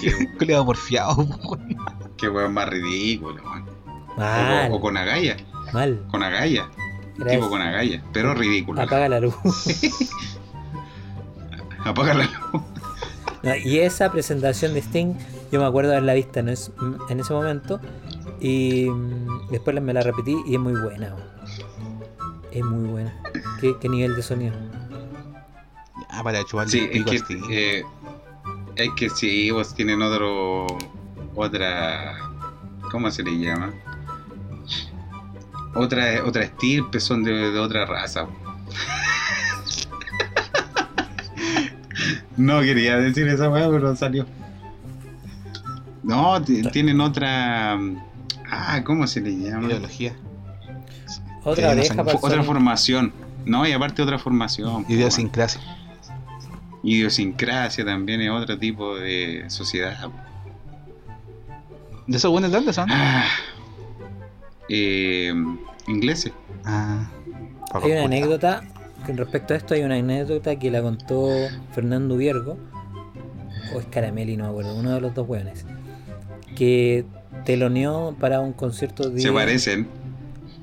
que. Culeado porfiado, weón. Qué weón más ridículo, weón. O, Mal, o con agalla. mal. Con agalla. Tipo con agalla. Pero ridículo. Apaga la luz. Apaga la luz. No, y esa presentación de Sting, yo me acuerdo haberla vista en, es- en ese momento. Y mm, después me la repetí y es muy buena. Es muy buena. ¿Qué, qué nivel de sonido? Ah, para chuparle Sí, el es que, a Sting. eh, es que sí, vos tienen otro. Otra. ¿Cómo se le llama? Otra, otra estirpe, son de, de otra raza. No quería decir esa weá, pero salió. No, ti- tienen otra. Ah, ¿cómo se le llama? Ideología. Otra Eh, oreja para Otra formación. No, y aparte otra formación. Idiosincrasia. Idiosincrasia también es otro tipo de sociedad. ¿De esos buenos de dónde son? Ah, eh, ingleses. Ah. Hay una anécdota respecto a esto. Hay una anécdota que la contó Fernando Viergo o es Caramelli, no me acuerdo, uno de los dos hueones. Que teloneó para un concierto de. Se parecen.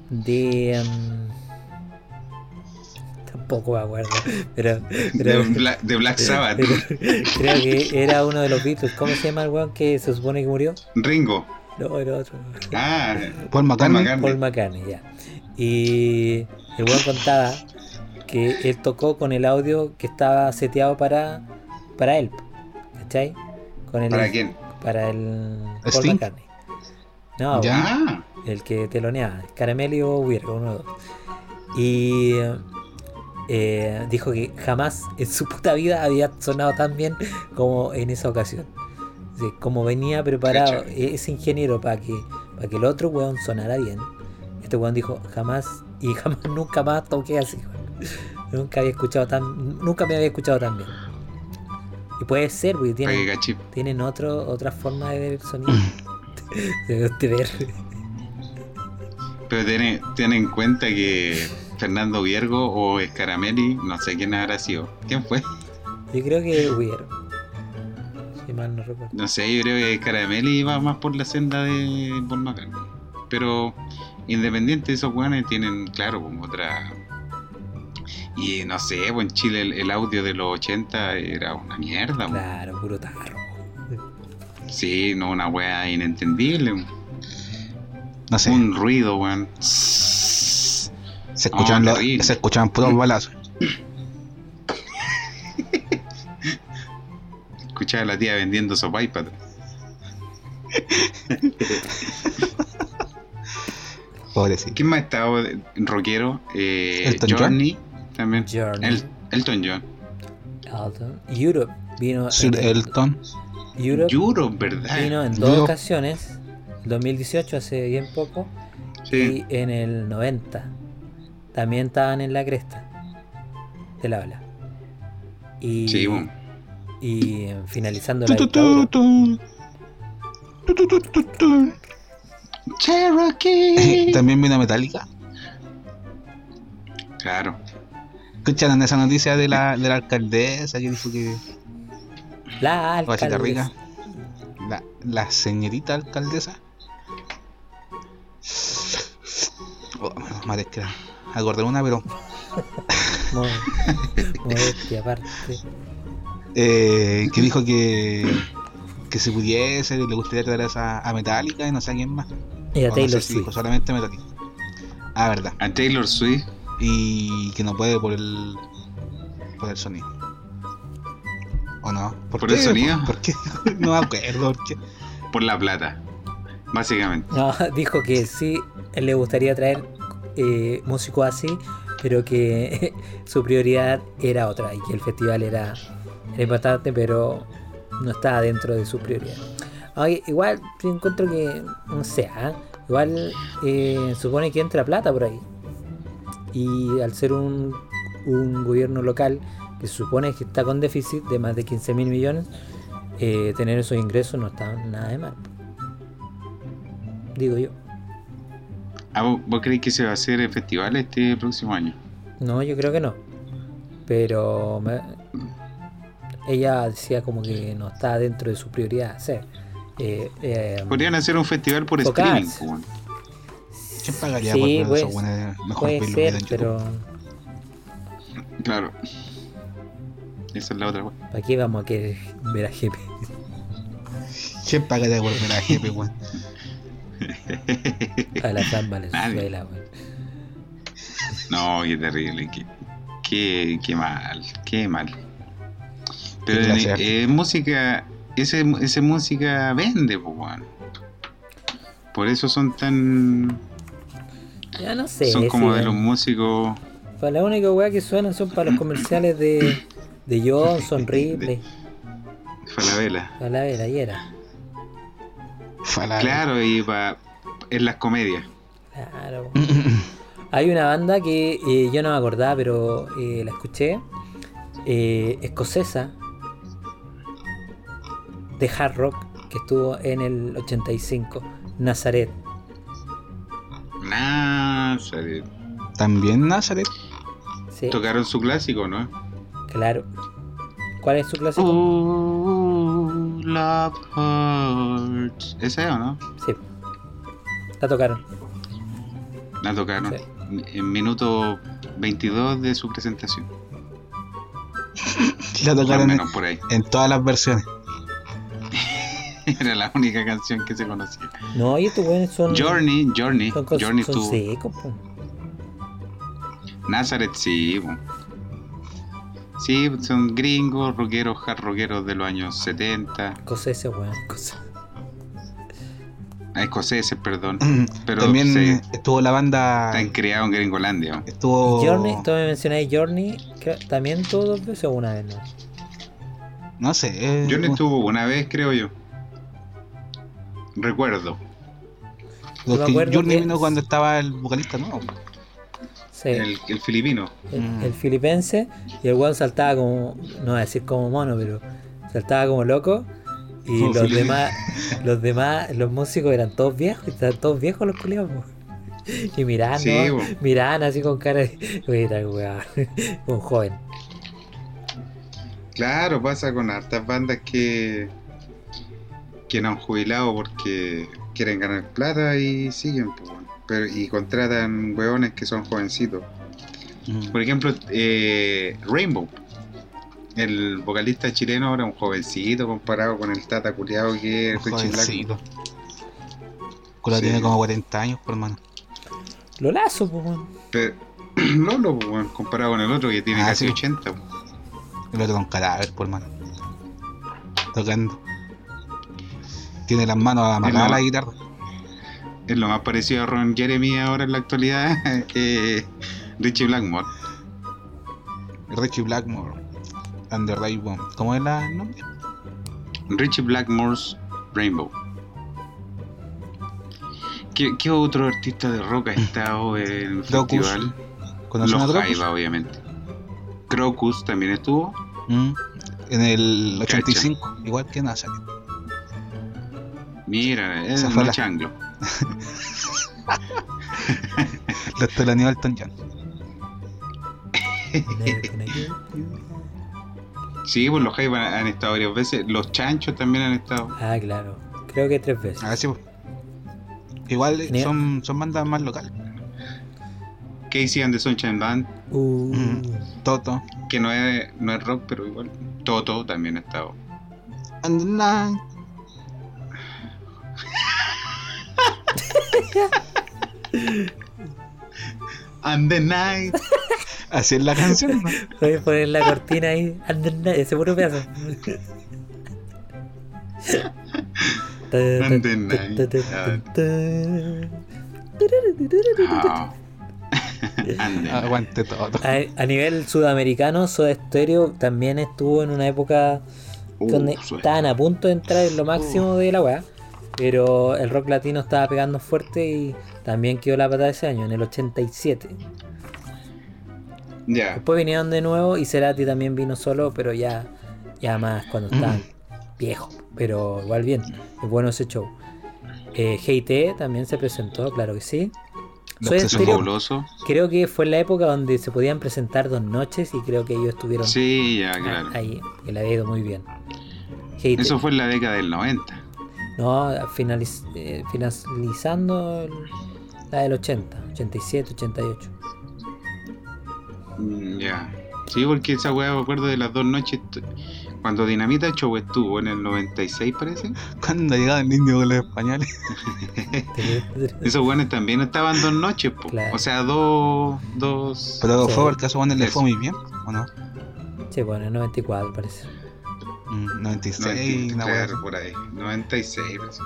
de um, tampoco me acuerdo pero, De, pero- Bla- de Black Sabbath. pero creo que era uno de los Beatles ¿cómo se llama el weón que se supone que murió? Ringo. no era otro Ah, Paul McCartney. McCartney. Paul McCartney ya y el weón contaba que él tocó con el audio que estaba seteado para para él ¿cachai? con el ¿para quién? para el Paul. McCartney no Ya. El que teloneaba, Caramelli o Virgo, uno de dos. Y eh, dijo que jamás en su puta vida había sonado tan bien como en esa ocasión. Sí, como venía preparado Cacha. ese ingeniero para que, para que el otro weón sonara bien. Este weón dijo jamás y jamás nunca más toqué así. weón. Nunca había escuchado tan, nunca me había escuchado tan bien. Y puede ser, porque tienen, tienen otro, otra forma de ver el sonido. de, de ver. Pero ten, ten en cuenta que Fernando Viergo o Scaramelli, no sé quién habrá sido. ¿Quién fue? Yo creo que. Si mal no recuerdo. No sé, yo creo que Scaramelli va más por la senda de Paul McCartney. Pero independiente de esos weones tienen, claro, como otra. Y no sé, pues en Chile el, el audio de los 80 era una mierda. weón. Claro, puro tarro. Sí, no, una wea inentendible. No sé. Un ruido, weón. Se escuchaban, No, los- se escuchaban puros balazos. Escuchaba a la tía vendiendo sopaipas. Pobrecito. ¿Quién más estaba rockero? Eh, Elton John. También. Journey. El- Elton John. Elton. Europe vino Sir en, Elton. Europe Europe, ¿verdad? vino en dos Europe. ocasiones. En 2018, hace bien poco. Sí. Y en el 90. También estaban en la cresta de la ola. Y, Sí, bueno. y finalizando la dictadura. Cherokee. También vino Metallica. claro. ¿Escucharon esa noticia de la, de la alcaldesa que dijo que La alcaldesa. Rica? La, la señorita alcaldesa. Oh, es que acordé una, pero Mo- Modestia aparte. eh, que dijo que que si pudiese le gustaría traer a, esa- a Metallica y no sé a quién más. Y a O no Taylor sé si Swift. solamente Metallica. Ah, verdad. A Taylor Swift. Y que no puede por el por el sonido. ¿O no? ¿Por el sonido? ¿Por qué? No me acuerdo. ¿por qué? Por la plata. Básicamente. No, dijo que sí, él le gustaría traer eh, músicos así, pero que su prioridad era otra y que el festival era, era importante, pero no estaba dentro de su prioridad. Aunque igual yo encuentro que, no sé, ¿ah? igual eh, supone que entra plata por ahí. Y al ser un, un gobierno local que se supone que está con déficit de más de 15 mil millones, eh, tener esos ingresos no está nada de mal. Digo yo. Ah, ¿vos, vos creéis que se va a hacer el festival este próximo año? No, yo creo que no. Pero me- ella decía como que no está dentro de su prioridad hacer. eh, eh, Podrían hacer un festival por streaming. ¿Quién pagaría Sí, por ver pues, mejor puede ser, en pero Claro. Esa es la otra, weón. ¿para qué vamos a querer ver a GP? ¿Quién pagaría por ver a Jepe, weón? A la Nadie. Valenzuela, weón. No, qué terrible. Qué, qué, qué mal. Qué mal. Pero eh, eh, música. Ese, ese música vende, pues, weón. Por eso son tan. Ya no sé. son como sí, de los músicos. Para la única weá que suenan son para los comerciales de, de Johnson, Ripley, Falabella. para la vela, y era. Claro, y pa, en las comedias. Claro. Hay una banda que eh, yo no me acordaba, pero eh, la escuché. eh, escocesa. De hard rock. Que estuvo en el 85. Nazaret. Nazaret. También Nazaret. Sí, Tocaron su clásico, ¿no? claro. ¿Cuál es su clásico? Oh, love hurts. ¿Ese o no? Sí. La tocaron. La tocaron Sí. en minuto 22 de su presentación. La tocaron en, por ahí. en todas las versiones. Era la única canción que se conocía. No, y estos weones son. Journey, Journey, Son, Journey son tuvo. secos, po. Nazareth sí, po. Sí, son gringos, rockeros, hard rockeros de los años 70, Escoceses, weón. escoceses. escoceses, perdón. Pero También estuvo la banda. están creados en Gringolandia. Estuvo. Journey, tú me mencionáis Journey. ¿También tuvo dos veces o una vez? No? No sé. eh, Journey estuvo una vez, creo yo. Recuerdo. lo Yo me que acuerdo Journey que- vino cuando estaba el vocalista, ¿no? Sí. El, el filipino. el, Mm. el filipense y el weón saltaba como, no voy a decir como mono, pero saltaba como loco. Y los filipino. demás, los demás, los músicos eran todos viejos, estaban todos viejos los culiados. Y miraban, Sí, ¿no? miraban así con cara de, mira, weón, un joven. Claro, pasa con hartas bandas que que no han jubilado porque quieren ganar plata y siguen, pues, bueno. pero y contratan hueones que son jovencitos. Mm. Por ejemplo, eh, Rainbow, el vocalista chileno era un jovencito comparado con el tata culiado que es. Jovencito. Culo Sí. tiene como 40 años, por hermano. Lo lazo, pues, weón. Pero, Lolo, pues, bueno, comparado con el otro que tiene Ah, casi sí. 80. pues. El otro con cadáver, por hermano. Tocando. Tiene las manos amarradas a la guitarra. Es lo más parecido a Ron Jeremy ahora en la actualidad que Richie Blackmore. Richie Blackmore. And the Rainbow. ¿Cómo es la- el nombre? Richie Blackmore's Rainbow. ¿Qué, qué otro artista de rock ha estado en el Crocus. festival? ¿Conocen a Los? Jaiba, obviamente. Crocus también estuvo. Mm. En el 85, igual que Nazareth. Mira, es Esa un fue la- changlo. Elton John. Get you. Sí, pues los Jaiba han estado varias veces. Los chanchos también han estado. Ah, claro. Creo que tres veces. A ver si. Igual son, son bandas más locales. Casey and the Sunshine Band, Uh, Mm. Toto. que no es, no es rock, pero igual. Toto también ha estado. And the night. And the Night. Así es la canción, ¿no? Voy a poner la cortina ahí. Anda, Ese puro pedazo. And the night. And the Night. Aguante Toto. A, a nivel sudamericano, Soda Stereo también estuvo en una época donde Uh, suena. estaban a punto de entrar en lo máximo de la weá. Pero el rock latino estaba pegando fuerte y también quedó la patada ese año, en el 87. Ya. Después vinieron de nuevo y Cerati también vino solo, pero ya, ya más cuando estaban viejos. Pero igual bien, es bueno ese show. Eh, GT también se presentó, claro que sí. Los Soda que Es son Stereo, fabuloso. creo que fue la época donde se podían presentar dos noches y creo que ellos estuvieron Sí, ya, claro. ahí, que le había ido muy bien. Eso fue en la década del 90. No, finaliz- eh, finalizando el- la del 80, 87, 88. Mm, Ya. Sí, porque esa weá me acuerdo de las dos noches. Cuando Dinamita Show estuvo en el 96, parece. Cuando llegaba el indio con los españoles. Esos weones también estaban dos noches, po. Claro. O sea, dos. dos... Pero Sí. fue porque a esos les fue muy bien, ¿o no? Sí, bueno, en 94 parece. Mm, 96, 90, una wea claro, por ahí. 96, parece.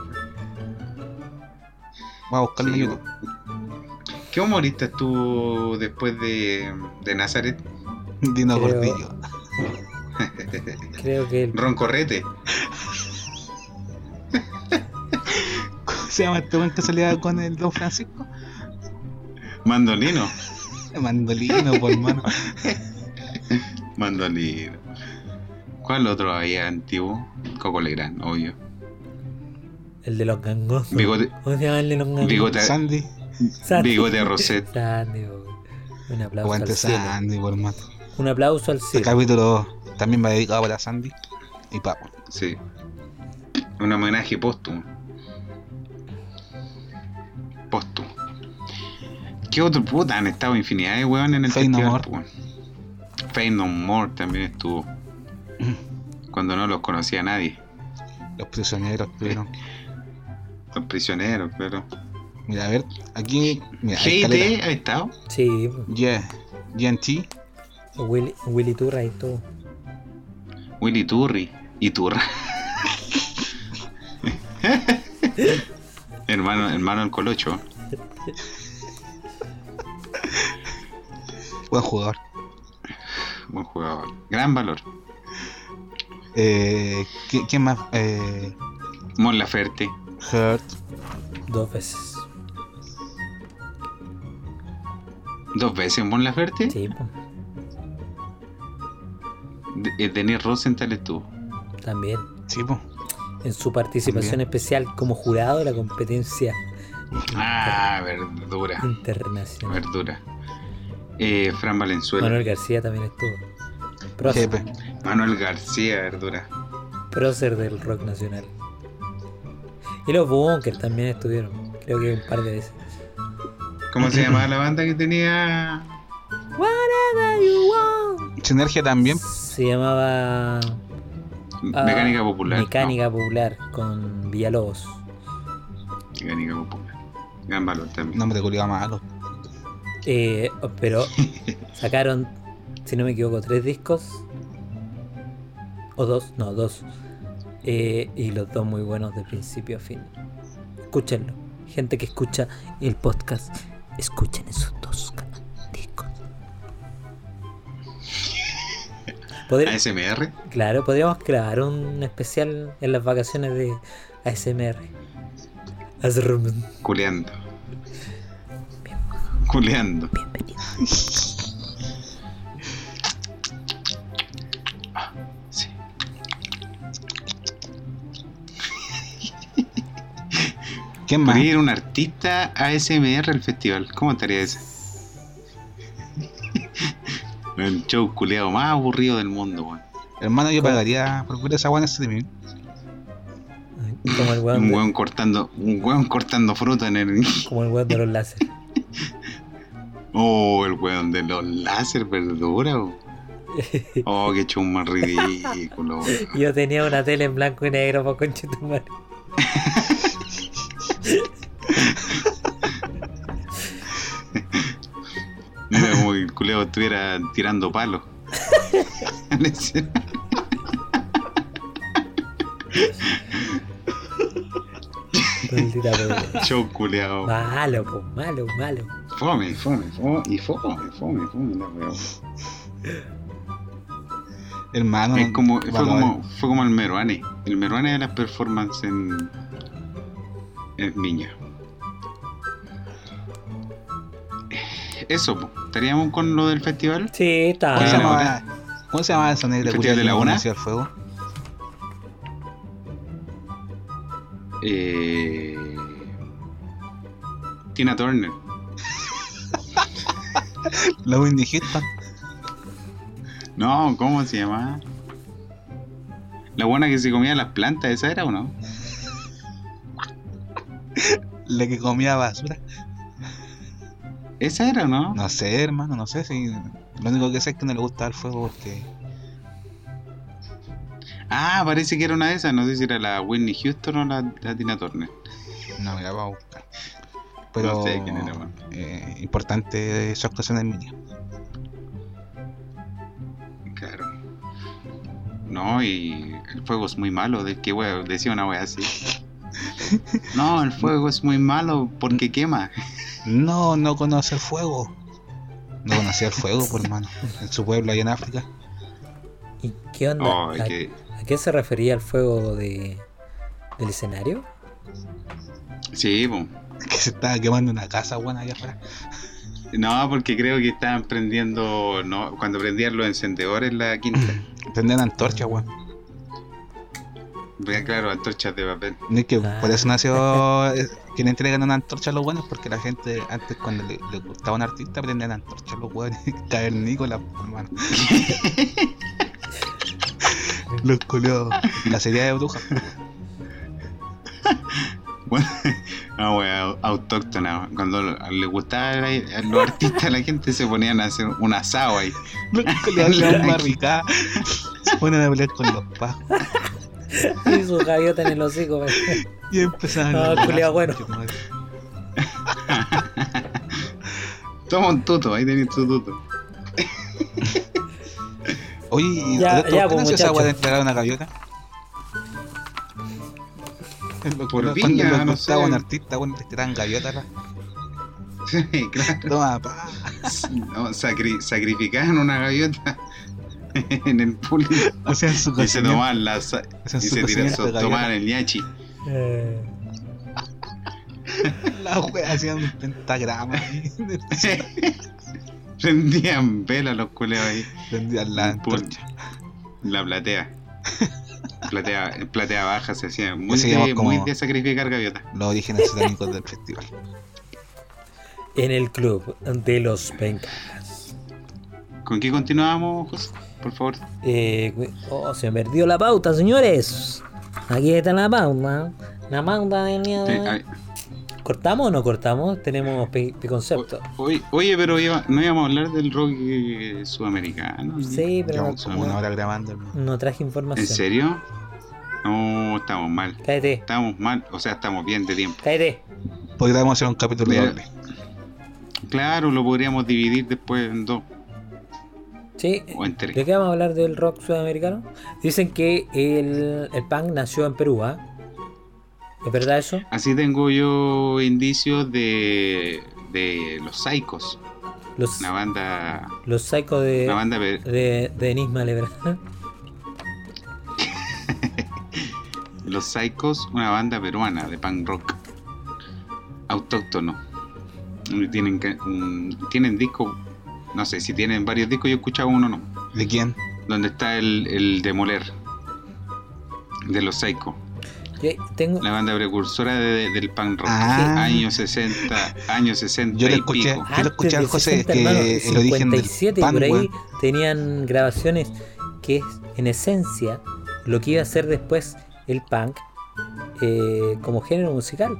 Voy a buscarlo Sí. ¿Qué humorista estuvo después de, de Nazaret? Dino Creo- Gordillo. Creo que el Ron Correte. ¿Cómo se llama este buen que salía con el Don Francisco? Mandolino. Mandolino, por mano. Mandolino. ¿Cuál otro había antiguo? Coco Legrand, obvio. El de los gangosos. Bigote, ¿Cómo se llama el de los gangosos? bigote, Sandy. Sandy. bigote Rosette. Sandy. Un aplauso Aguante al cielo. Sandy, por. Un aplauso al Este cielo. capítulo también va dedicado para Sandy y Papo. Sí. Un homenaje póstumo. Póstumo. ¿Qué otro puta? Han estado infinidad de weón en el No festival. More. po, weón. Faith No More también estuvo. Cuando no los conocía nadie. Los prisioneros estuvieron. Los prisioneros, claro. Mira, a ver, aquí. Mira, GT ha estado. Sí, Yeah. GNT. Willy, Willy Turra y todo. Willy Turri. Y Turra. hermano, hermano el Colocho. Buen jugador. Buen jugador. Gran valor. Eh, ¿qui- ¿Quién más? Eh, Mon Laferte. Hurt. Dos veces. Dos veces Mon Laferte. Sí, De- eh, Denis Rosenthal estuvo. también. Sí, po. En su participación También. especial como jurado de la competencia Ah, verdura. internacional. Verdura. Eh, Fran Valenzuela. Manuel García también estuvo. Jefe. Manuel García, verdura. prócer del rock nacional. Y los Bunkers también estuvieron. Creo que un par de veces. ¿Cómo se llamaba la banda que tenía? Whatever you want. Sinergia también. Se llamaba ah, Mecánica Popular. Mecánica Popular con Villalobos. No, Mecánica Popular. Gran valor también. Nombre culiado malo. Eh, pero sacaron, si no me equivoco, tres discos. O dos, no, dos. Eh, y los dos muy buenos de principio a fin. Escúchenlo. Gente que escucha el podcast, escuchen esos dos discos. Podr- ASMR. claro, podríamos crear un especial en las vacaciones de ASMR. ASMR. Culeando. Culeando. Ah, ¿Quién más? Podría ir un artista ASMR al festival. ¿Cómo estaría ese? El show culeado más aburrido del mundo, weón. Hermano, yo ¿Cómo? pagaría por ver esa buena streaming. Como el weón Un de, weón cortando, un weón cortando fruta en el. como el weón de los láser. Oh, el weón de los láser verdura. weón. Oh, qué show más ridículo, weón. Yo tenía una tele en blanco y negro para conchetumare. Mira como que el culeo estuviera tirando palos. Show culeado. Malo, pues, malo, malo. Fome, fome, fome, y fome, fome, fome, la weón. Hermano. Es como, fue, como, fue como el Meruane. El Meruane de las performances en, en niña. Eso, estaríamos con lo del festival. Sí, está. ¿Cómo se llama? ¿Cómo se llama esa negra ¿El Festival de que la no Una? conocía el fuego? Eh, Tina Turner. La Houston. No, ¿cómo se llamaba? La buena que se comía las plantas, ¿esa era o no? La que comía basura. ¿Esa era o no? No sé, hermano, no sé si. Lo único que sé es que no le gustaba el fuego porque. Ah, parece que era una de esas. No sé si era la Whitney Houston o la, la Tina Turner. No me la va a buscar. Pero. No sé quién era, man. eh, importante su actuación en Minion. Claro. No, y el fuego es muy malo. De que wea, decía una wea así. No, el fuego es muy malo porque quema. No, no conoce el fuego. No conocía el fuego, por hermano. En su pueblo allá en África. ¿Y qué onda? Oh, ¿A, que- a qué se refería el fuego de, del escenario? Sí, po. Que se estaba quemando una casa, buena allá afuera. No, porque creo que estaban prendiendo. No, cuando prendían los encendedores la quinta. Prendían antorcha, weón. Claro, antorchas de papel. No es que Ah. por eso nació eh, que le entregan una antorcha a los buenos, porque la gente antes cuando le, le gustaba un artista prendían antorcha a los buenos cavernícolas, hermano. los culiados. La serie de brujas. Bueno, no, wea, au- autóctona. Cuando le gustaba a los artistas, la gente se ponían a hacer un asado ahí. Los culiados le dan barricada. Se ponen a pelear con los pajos. Y su gaviota en el hocico. Y empezaban Ah, a bueno. Toma un tuto, ahí tenés tu tuto. Oye, ¿y Ya, ¿por ya, qué pues, nació esa muchacho. weá de entregar una gaviota? Cuando Por viña, no gustaba sé. un artista, bueno, les tiraban gaviotas. ¿no? Sí, claro. Toma, pa. No, sacri- sacrificaban una gaviota en el su y se cocina. tomaban la sa- Hacían y su se tomaban gaviota. el ñachi. Eh, La wea hacían un pentagrama. Prendían vela los culeos ahí. Prendían la antorcha. La platea. Platea, platea baja se hacía muy, de, como- muy de sacrificar gaviota. Los orígenes satánicos del festival. en el club de los pencas. ¿Con qué continuamos, José? Por favor. Eh, oh, se me perdió la pauta, señores. Aquí está la pauta. La pauta de Sí, ay, ¿Cortamos o no cortamos? Tenemos concepto. oye, oye, pero iba- no íbamos a hablar del rock eh, sudamericano. Sí, pero Llevamos como una no, hora grabando, hermano. no traje ¿En información. serio? No, estamos mal. Cállate, Estamos mal, o sea, estamos bien de tiempo. cállate. Podríamos hacer un capítulo doble. Claro, lo podríamos dividir después en dos Sí, ¿de qué vamos a hablar del rock sudamericano? Dicen que el, el punk nació en Perú, ¿ah? ¿Es verdad eso? Así tengo yo indicios de, de los Psychos, Los, una banda, los psychos de, una banda pe- de, de Nisma. Los Psychos, una banda peruana de punk rock autóctono. Tienen, un- tienen discos, no sé si tienen varios discos, yo he escuchado uno no. ¿De quién? Donde está el, el Demoler de los Psychos, Yo tengo, la banda precursora de- del punk rock. Ah. Años 60, años 60 Yo le y escuché. pico. Yo lo escuché al del José, 60, que hermano, el origen del 57 pan, por ahí tenían grabaciones que es en esencia lo que iba a ser después el punk eh, como género musical.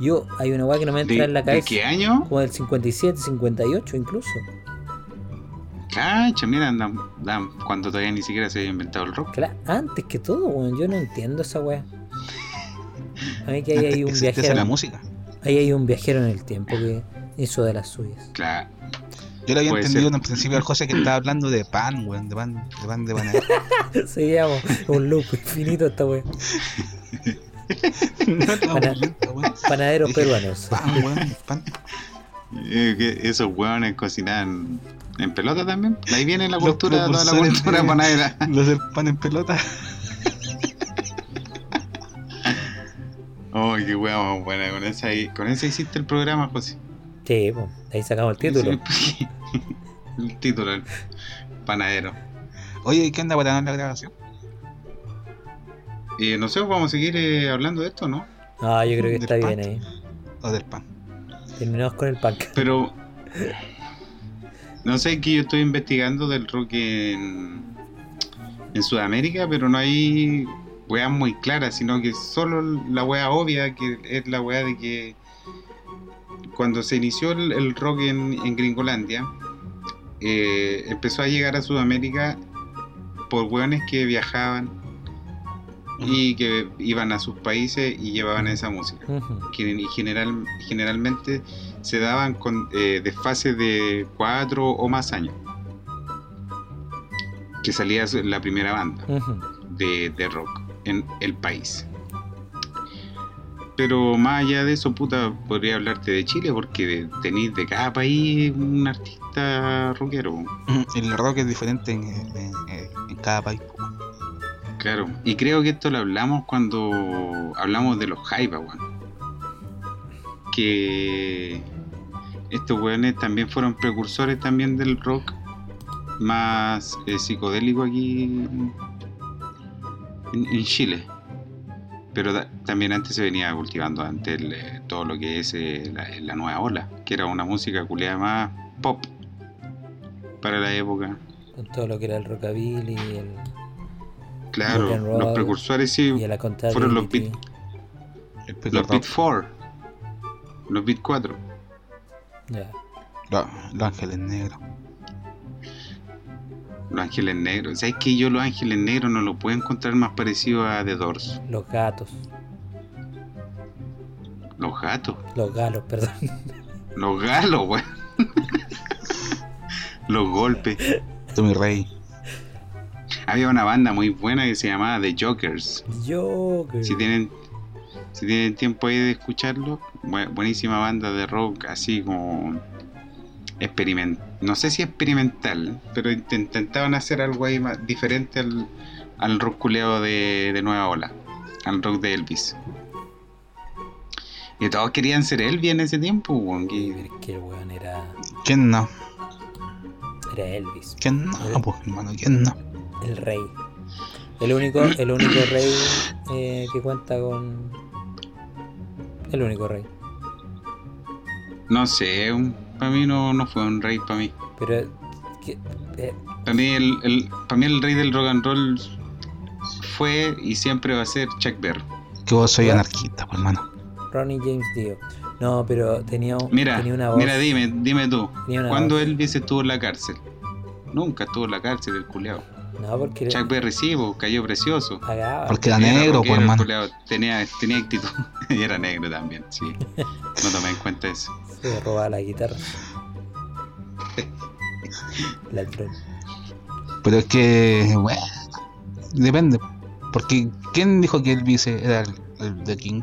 Yo, hay una weá que no me entra ¿De, en la de cabeza, qué año? como del 57, 58 incluso. Cacha, mira, cuando todavía ni siquiera se había inventado el rock. Cla- antes que todo, weón, yo no entiendo esa weá. A mí que ahí hay un viajero, la música. ahí hay un viajero en el tiempo que hizo de las suyas. Claro. Yo le había Puede entendido ser. en el principio al José que estaba hablando de pan, weón. De pan, de pan de panadero. Se llama un loop infinito esta weá. no, Pana- weón. Panaderos peruanos. Pan, weón, pan. Esos hueones cocinaban en pelota también. Ahí viene la cultura, toda la cultura de- panadera. Los del pan en pelota. Oh, qué más buena. Con esa, ahí- con esa hiciste el programa, José. Sí, po, ahí sacamos el título. Sí, el título, el panadero. Oye, ¿y qué anda para la grabación? Y no sé, vamos a seguir eh, hablando de esto, ¿no? Ah, yo creo que Del está pan. bien ahí. ¿O del pan? Terminamos con el punk. Pero. No sé, que yo estoy investigando del rock en, en Sudamérica, pero no hay weas muy claras, sino que solo la wea obvia, que es la wea de que cuando se inició el, el rock en, en Gringolandia, eh, empezó a llegar a Sudamérica por weones que viajaban y que iban a sus países y llevaban esa música. Que y general, generalmente se daban con eh, desfases de cuatro o más años. Que salía la primera banda de, de rock en el país. Pero más allá de eso, puta, podría hablarte de Chile porque tenéis de cada país un artista rockero. El rock es diferente en, en- en- en cada país. Claro, y creo que esto lo hablamos cuando hablamos de los Jaiba. Que estos weones también fueron precursores también del rock más eh, psicodélico aquí en, en Chile. Pero da- también antes se venía cultivando antes el, eh, todo lo que es eh, la, la nueva ola, que era una música culiada más pop para la época. Con todo lo que era el rockabilly el, Claro, Rock los precursores sí fueron los pito Los Beat 4. Los Beat 4. Ya. lo- los ángeles negros. Los Ángeles Negros. ¿Sabes que yo los Ángeles Negros no lo puedo encontrar más parecido a The Doors? Los gatos. Los gatos. Los galos, perdón. Los galos, weón. los golpes. Tú mi rey. Había una banda muy buena que se llamaba The Jokers. Joker. Si tienen, si tienen tiempo ahí de escucharlo, bu- buenísima banda de rock, así como experimental. No sé si experimental, pero int- intentaban hacer algo ahí más diferente al, al rock culeado de, de Nueva Ola, al rock de Elvis. Y todos querían ser Elvis en ese tiempo, weón, que- Pero es que el weón era, ¿Quién no? era Elvis, ¿Quién no? Pues hermano, ¿quién no? el rey. El único, el único rey eh, que cuenta con. El único rey. no sé, para mí no, no fue un rey para mí. Pero. que- eh, Para mí el, el- mí el rey del rock and roll fue y siempre va a ser Chuck Berry. Que vos soy anarquista, pues hermano. Ronnie James Dio. No, pero tenía, Mira, tenía una voz. mira, dime, dime tú, ¿cuándo voz. Elvis estuvo en la cárcel? Nunca estuvo en la cárcel el culeado. No, porque Chuck Berry sí, cayó precioso. Porque era negro, pues hermano. tenía, tenía actitud. y era negro también, sí. No tomé en cuenta eso. Se robaba la guitarra. Ladrón. Pero es que, bueno, depende. Porque, ¿quién dijo que Elvis era el, el The King?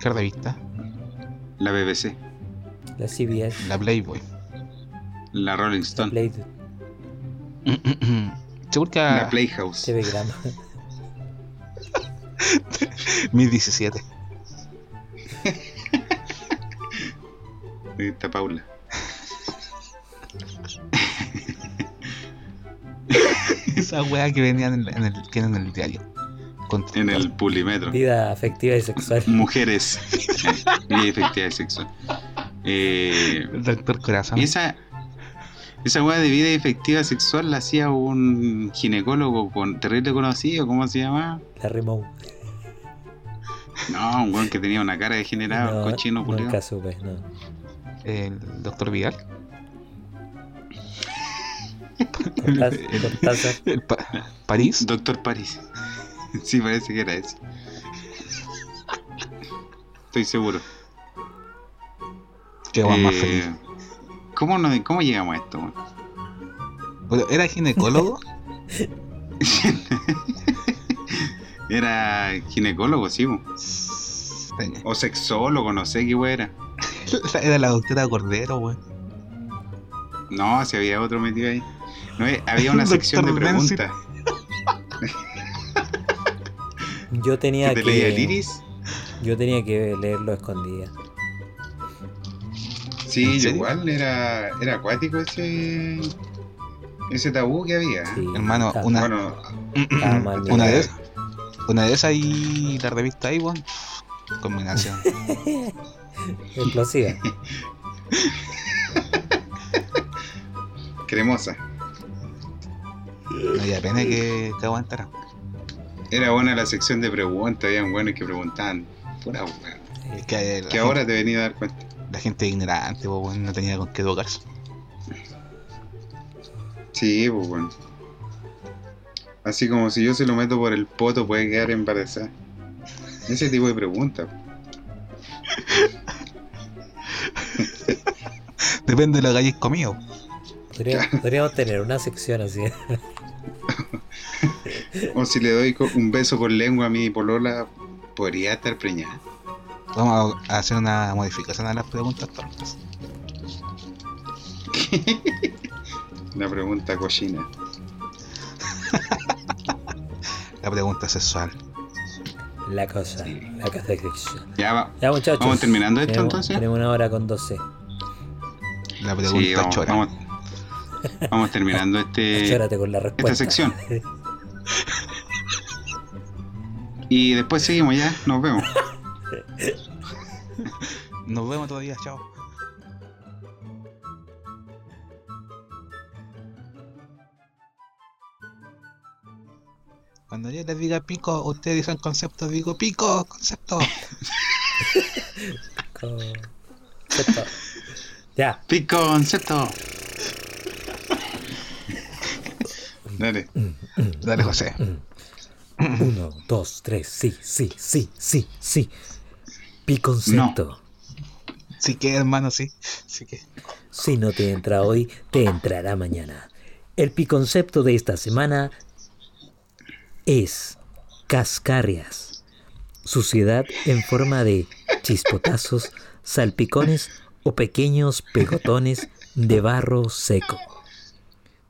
¿Qué revista? La BBC, La CBS. La Playboy. la Rolling La Stone, Play Seguro que la a Playhouse. TV Grama. mis 17. Ahí está Paula. Esa wea que venían en, en el, que en el diario. Con- En el pulimetro. Vida afectiva y sexual. Mujeres. y efectividad sexual. Eh, doctor Corazón. y esa, esa weá de vida efectiva sexual la hacía un ginecólogo con terrible conocido, ¿cómo se llama? La Remou. No, un weón que tenía una cara degenerada, No, cochino culiao. nunca supe, no. El doctor Vidal. Cortázar, Pa- París. Doctor Paris. sí, parece que era ese. Estoy seguro. Qué guay más Eh, feliz. ¿Cómo, no, ¿Cómo llegamos a esto? ¿Era ginecólogo? Era ginecólogo, sí, o sexólogo, no sé qué era. Era la doctora Cordero, weón. No, si había otro metido ahí. No, eh, había una sección de preguntas. Yo tenía ¿Que te leía el iris? Yo tenía que leerlo escondida. Sí, igual era, era acuático ese ese tabú que había. ¿eh? Sí, Hermano, está- una- Bueno, está mal Una de esas. Una de esas y la revista ahí, weón. Combinación. Explosiva. cremosa. No había pena que, que aguantara. Era buena la sección de preguntas, habían buenos que preguntaban pura weón. Es que ahora te venía a dar cuenta. La gente ignorante, po, weón, no tenía con qué educarse. Sí, pues bueno. Así como si yo se lo meto por el poto puede quedar embarazada. Ese tipo de preguntas. Depende de lo que hayáis comido. Podríamos, podríamos tener una sección así. O si le doy un beso con lengua a mi polola, podría estar preñada. Vamos a hacer una modificación a las preguntas tontas. Una pregunta cochina. La pregunta sexual. La cosa, la cosa sección. Ya va. Ya muchachos. ¿Vamos terminando esto, tenemos, entonces? Tenemos una hora con 12. La pregunta Sí, vamos, chora. vamos, vamos terminando este Chórate con la respuesta. sección. y después seguimos ya, nos vemos. Nos vemos todavía, chao. Cuando yo les diga pico, ustedes dicen concepto, digo pico, concepto. Concepto. Ya. Pico concepto. Dale. Dale, José. Uno, dos, tres. Sí, sí, sí, sí, sí. Piconcepto. Sí que, hermano, sí. Sí que. Si no te entra hoy, te entrará mañana. El piconcepto de esta semana es cascarrias. Suciedad en forma de chispotazos, salpicones o pequeños pegotones de barro seco.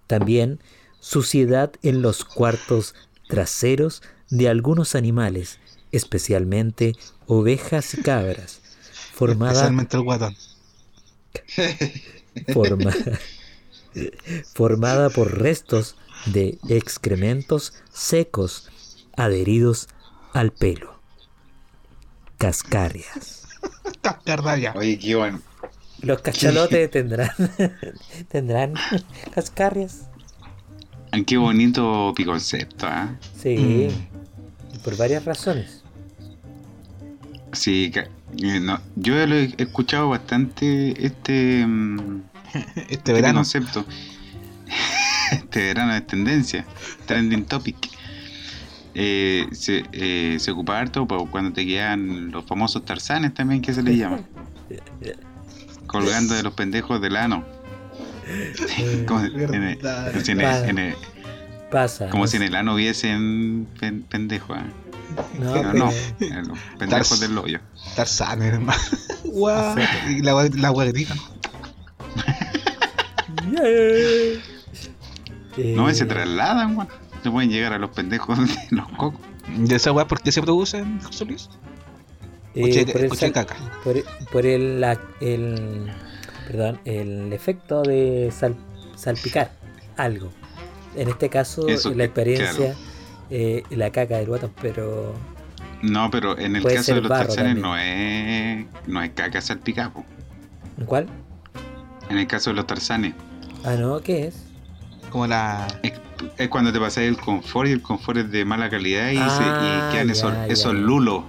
También suciedad en los cuartos traseros de algunos animales, especialmente ovejas y cabras, formada Especialmente el guatón. forma- formada por restos de excrementos secos adheridos al pelo. Cascarrias. Cascarraya. Oye, qué bueno. Los cachalotes tendrán tendrán cascarrias. Qué bonito piconcepto, ¿ah? Sí, por varias razones. Sí, eh, no, yo lo he escuchado bastante este, mm, Este este verano. concepto. este verano es tendencia, trending topic. Eh, se, eh, se ocupa harto cuando te quedan los famosos tarzanes también, que se les llama. Colgando de los pendejos del ano. Como, en el- como si en el- en el- Pasa. como no si en sé. el ano hubiesen pen- pendejos. ¿ah? No, Pero no, los pendejos del hoyo. Tarzán, hermano. Guau. Y la, la guaguerita. No, Eh, se trasladan, weón. Se pueden llegar a los pendejos de los cocos. ¿Y esa weá por qué se producen, José Luis? eh, por el sal- caca. por, por el, la- el perdón el efecto de sal- salpicar algo en este caso Eso, la experiencia claro. Eh, la caca del guatón pero No, pero en el caso de los también. no es, no es caca salpicada, po. ¿cuál? En el caso de los tarzanes. ah no ¿qué es? Como la. Es, es cuando te pasas el confort y el confort es de mala calidad y, se- Ah, y quedan ya, esos, ya, esos lulos.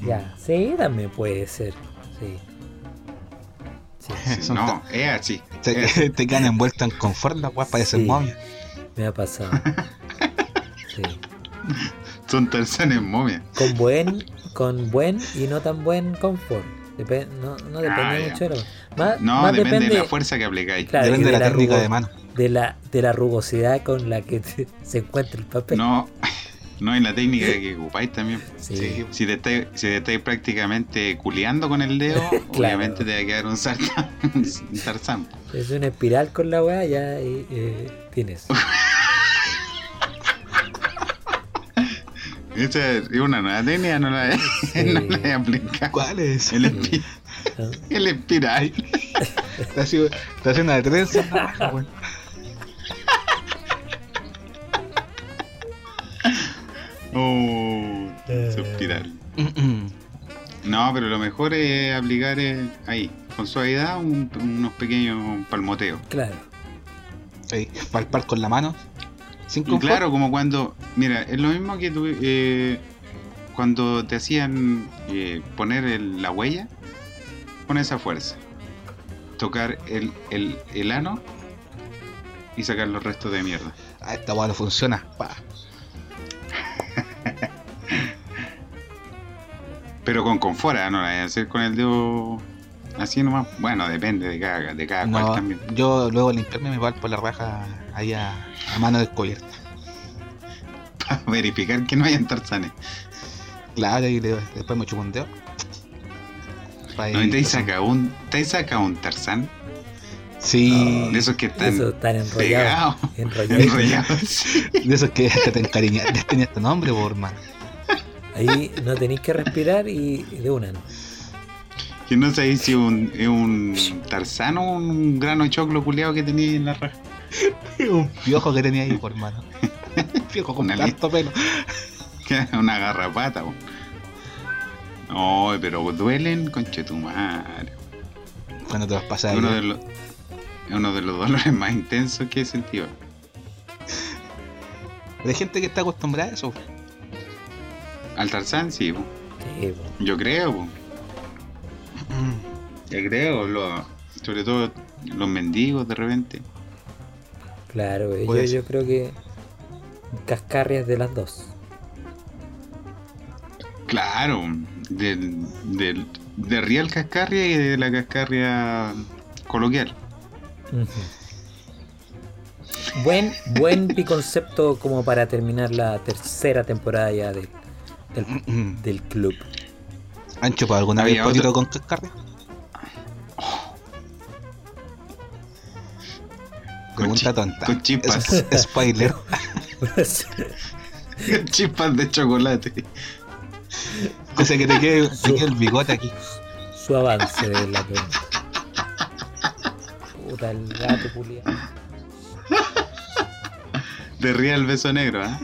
ya sí también puede ser sí No, es así. Te, quedan envueltas en confort, las parecen Sí. momias. me ha pasado Son tarzanes momias. con buen con buen y no tan buen confort no, no depende Ah, ya. mucho de lo más, No, más depende, depende de la fuerza que aplicáis. Claro, Depende de la técnica de mano. de la, de la rugosidad con la que te- se encuentra el papel. No, no en la técnica que ocupáis también. Sí. Sí. Si te estáis, si te estáis prácticamente culeando con el dedo, obviamente te va a quedar un, sarta- un tarzán. Es una espiral con la weá, ya y, eh, tienes. Esa es una nueva técnica, no la he, Sí. no la he aplicado. ¿Cuál es? El, espi- el espiral. Está haciendo, está haciendo una trenza. Oh. No, pero lo mejor es aplicar eh, ahí, con suavidad, un- unos pequeños palmoteos. Claro. Sí, palpar con la mano. Sin Y confort. claro, como cuando, mira, es lo mismo que tú, eh, cuando te hacían eh, poner el- la huella con esa fuerza. Tocar el, el, el ano y sacar los restos de mierda. Ah, esta weá no funciona. Pa. Pero con confort, ¿ah? no la voy a hacer con el dedo así nomás. Bueno, depende de cada, de cada cual también. yo luego limpiarme me voy por la raja ahí a, a mano descubierta. Para verificar que no hayan tarzanes. Claro, y le- después me chupo un dedo. ¿No ahí- te has sacado un, te sacado un tarzán? Sí, De esos que están Eso, pegados, enrollados. de esos que hasta te encariñas. Les tenía este nombre, por hermano. Ahí no tenéis que respirar y y de una. ¿no? Que no sabéis si un, es un tarzán o un grano de choclo culeado que tenía en la raja. Un piojo que tenía ahí, por hermano. piojo con Una harto pelo. Una garrapata. po. No, pero duelen, conche tu madre. Cuando te vas a pasar Es uno de los, es uno de los dolores más intensos que he sentido. Pero hay gente que está acostumbrada a eso. Al tarzán, sí, po. Sí, po. yo creo. po. Yo creo, lo- sobre todo los mendigos de repente. Claro, yo, yo creo que cascarrias de las dos. Claro, del, del, de Real Cascarria y de la Cascarria coloquial. Buen, buen concepto como para terminar la tercera temporada ya de- del, del club. ¿Han chupado alguna vez con cascarria? Pregunta tonta. con chispas. Es spoiler. Chispas de chocolate. Cosa que te quede, te quede el bigote aquí. Su avance de la pregunta. Puta, el gato culiao. De Real beso negro, ¿ah?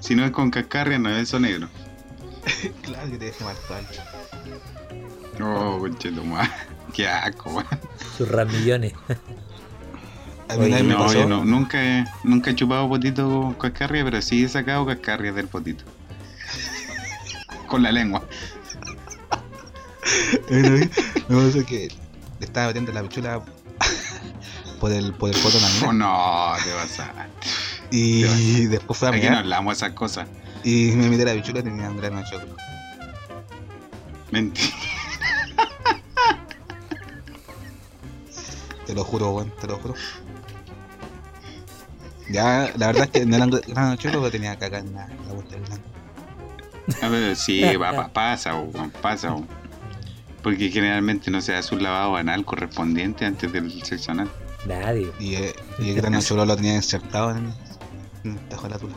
Si no es con Cascarria, no es beso negro. Claro que te deje ahí. Oh, conchetumare. Qué asco, weón. Sus ramillones. A No, pasó. yo no, nunca, he, nunca he chupado potito con cascarria, pero sí he sacado cascarria del potito. Con la lengua. Me pasó que le estaba metiendo la pichula por el, por el poto Oh, no, te vas a. Y después fue a Aquí no hablamos esas cosas. y me metí la pichula y tenía un grano de choclo. Mentira. Te lo juro, weón, te lo juro. Ya, la verdad es que no era un grano de choclo, pero tenía caca en la, en la vuelta del. A ver, sí, va, pa- pasa, weón, pasa. weón. Porque generalmente no se hace un lavado anal correspondiente antes del sexo anal. Nadie. Y, eh, y el grano de choclo lo tenía insertado en, en el tajo de la tula.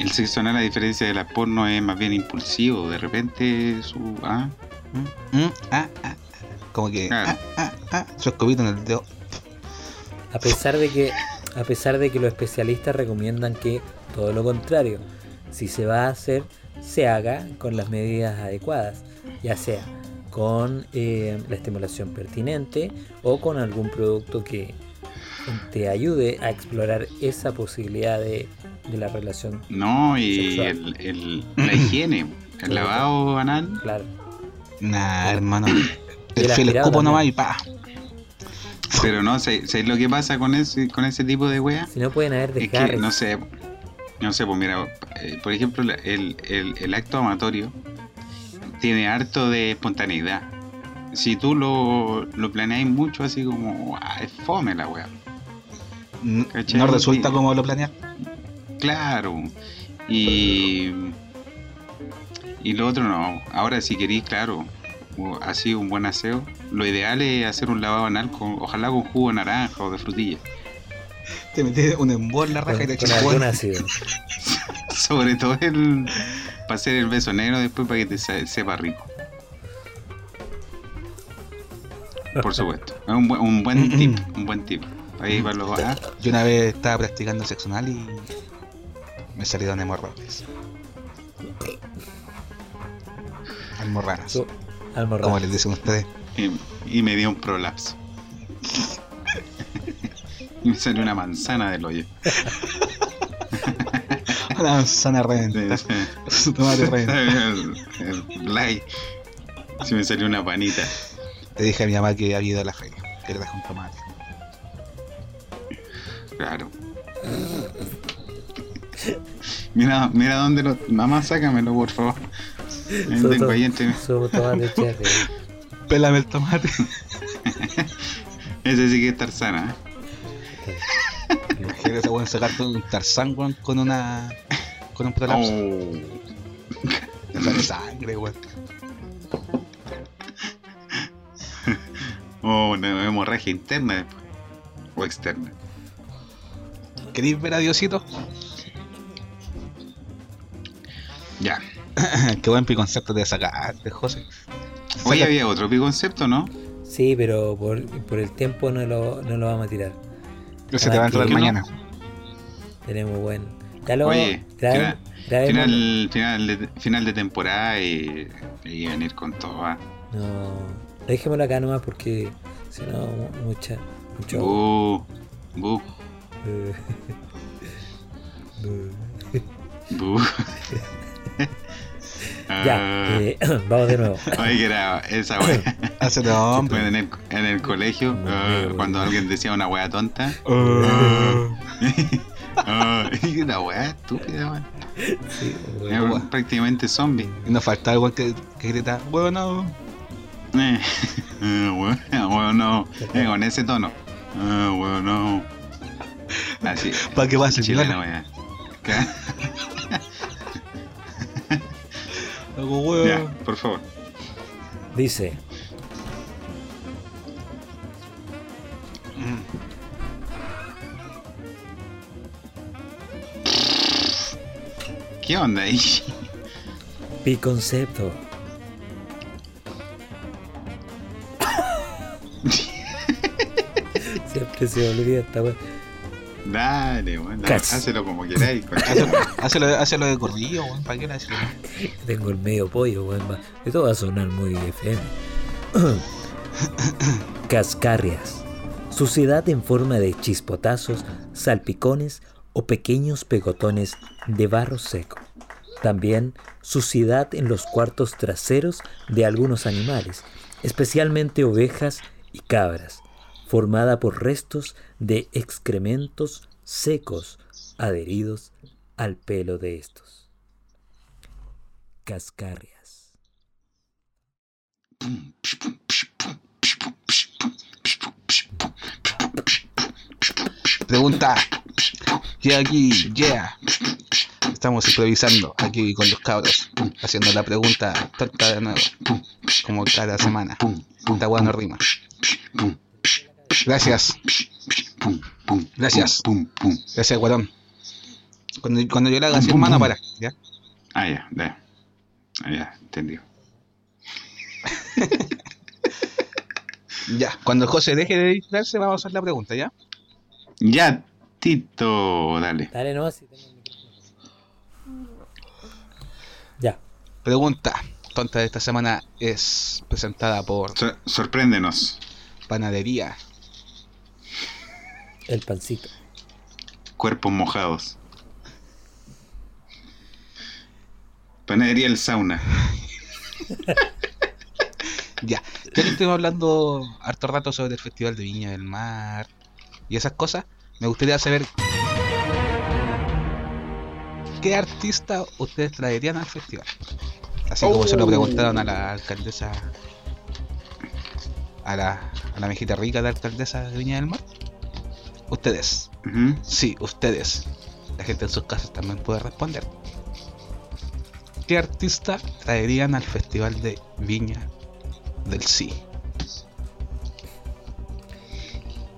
El sexo anal, a diferencia de la porno, es más bien impulsivo. De repente, su. Ah, Mm, mm, ah, ah, ah. Como que, Claro. ah, ah, ah, su escobito en el dedo. A pesar de que, a pesar de que los especialistas recomiendan que todo lo contrario, si se va a hacer, se haga con las medidas adecuadas, ya sea con eh, la estimulación pertinente o con algún producto que te ayude a explorar esa posibilidad de, de la relación. no, y el, el- la higiene, el lavado anal. Claro, Nah, hermano. El el también. nomás y pa. Pero no, ¿sabes sabes lo que pasa con ese, con ese tipo de wea? si no pueden haber Es que, desgarres. no sé, no sé, pues mira, eh, por ejemplo, el, el, el acto amatorio tiene harto de espontaneidad. Si tú lo, lo planeas mucho, así como, ah, es fome la wea. N- ¿Cachai? No resulta como lo planeas. Claro. Y. Y lo otro no. Ahora, si queréis, claro, así un buen aseo, lo ideal es hacer un lavado anal, con, ojalá con jugo de naranja o de frutilla. Te metes un embol la con, raja y te con echas. Sobre todo el. Para hacer el beso negro después para que te se- sepa rico. Por supuesto. Es un buen, un buen tip. Un buen tip. Ahí para los. ah, Yo una vez estaba practicando sexo anal y me salieron hemorroides. Almorranas. Su almorrán. Como les dicen ustedes. y, y me dio un prolapso. y me salió una manzana del hoyo. La manzana reventa. Su tomate reventa. el, el like. Si me salió una panita. Le dije a mi mamá que había ido a la feria. Que le traje un tomate. Claro. Mira, mira dónde lo. Mamá, sácamelo, por favor. Ahí Su tengo to- ahí entre- su tomate cherry. Pélame el tomate. Ese sí que es Tarzana. ¿eh? Imagínate ese weón sacar todo un tarzán weón, con una. con un prolapso. Oh. Le sale sangre, weón. Oh, una hemorragia interna después. O externa. ¿Queréis ver a Diosito? Ya. Qué buen piconcepto te sacaste, José. Hoy había otro concepto, ¿no? Sí, pero por, por el tiempo no lo, no lo vamos a tirar. Ese te va a entrar mañana. Tenemos buen. Ya lo Oye, Final, final, de, final de temporada y, y venir con todo. ¿ah? No, dejémoslo acá nomás porque si no, mu- mucha. Mucho. Bu, bu, Eh, eh. ya, Ah, eh, vamos de nuevo. Oye, que era esa wea. Hace de hombre. en, el, en el colegio, No, ah, no, cuando no. alguien decía una wea tonta. Uh, y una wea estúpida, weón. Sí, Era prácticamente zombie. y nos falta algo que, que grita, bueno, Eh, ah, weón, weón, no. Eh, con ese tono. Weón, no. Así. para que pase el Chileno, chileno. weón. Algo Ya, por favor. Dice, Mm. ¿Qué onda ahí? Piconcepto. Siempre se olvida esta wea. Dale, Casi. Hácelo como queráis. Hácelo, de corrido, weón. ¿Para qué le haces? Tengo el medio pollo, weón. Esto va a sonar muy FM. Cascarrias. Suciedad en forma de chispotazos, salpicones o pequeños pegotones de barro seco. También suciedad en los cuartos traseros de algunos animales, especialmente ovejas y cabras, formada por restos de excrementos secos adheridos al pelo de estos. Cascarrias. Pregunta. Yeah, aquí, yeah. Estamos improvisando aquí con los cabros, haciendo la pregunta tonta de nuevo, como cada semana. Esta weá no rima. Gracias, Pum, pum, Gracias. Pum, pum. gracias, guatón. Cuando, cuando yo le haga así, hermano, pum. para, ¿ya? Ah, ya, ya. Ah, ya, entendido. Ya, cuando José deje de distraerse, vamos a hacer la pregunta, ¿ya? Ya, Tito, dale. Dale, no, si tengo el micrófono. Ya. Pregunta tonta de esta semana es presentada por Sor- sorpréndenos. Panadería. El pancito. Cuerpos mojados. Panadería El Sauna. Ya, ya que estuvimos hablando harto rato sobre el Festival de Viña del Mar y esas cosas, me gustaría saber qué artista ustedes traerían al festival. Así como se lo Oh. preguntaron a la alcaldesa, a la, a la mejita rica de alcaldesa de Viña del Mar. Ustedes, sí, ustedes. La gente en sus casas también puede responder. ¿Qué artista traerían al Festival de Viña del Sí?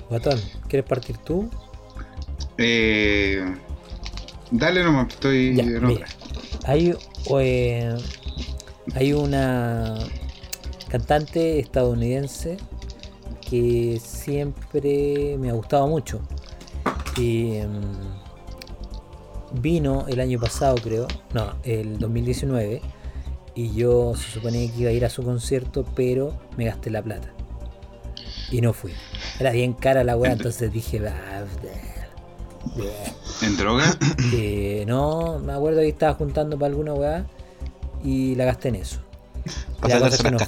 Guatón, ¿quieres partir tú? Eh, dale nomás, estoy Ya, en mira. Hay, eh, hay una cantante estadounidense que siempre me ha gustado mucho. Y mm, vino el año pasado, creo, no, el 2019. Y yo se suponía que iba a ir a su concierto, pero me gasté la plata. Y no fui. Era bien cara la weá, entonces dije, "Ah, bleh, bleh". ¿En droga? Eh, no, me acuerdo que estaba juntando para alguna weá y la gasté en eso. Para las no.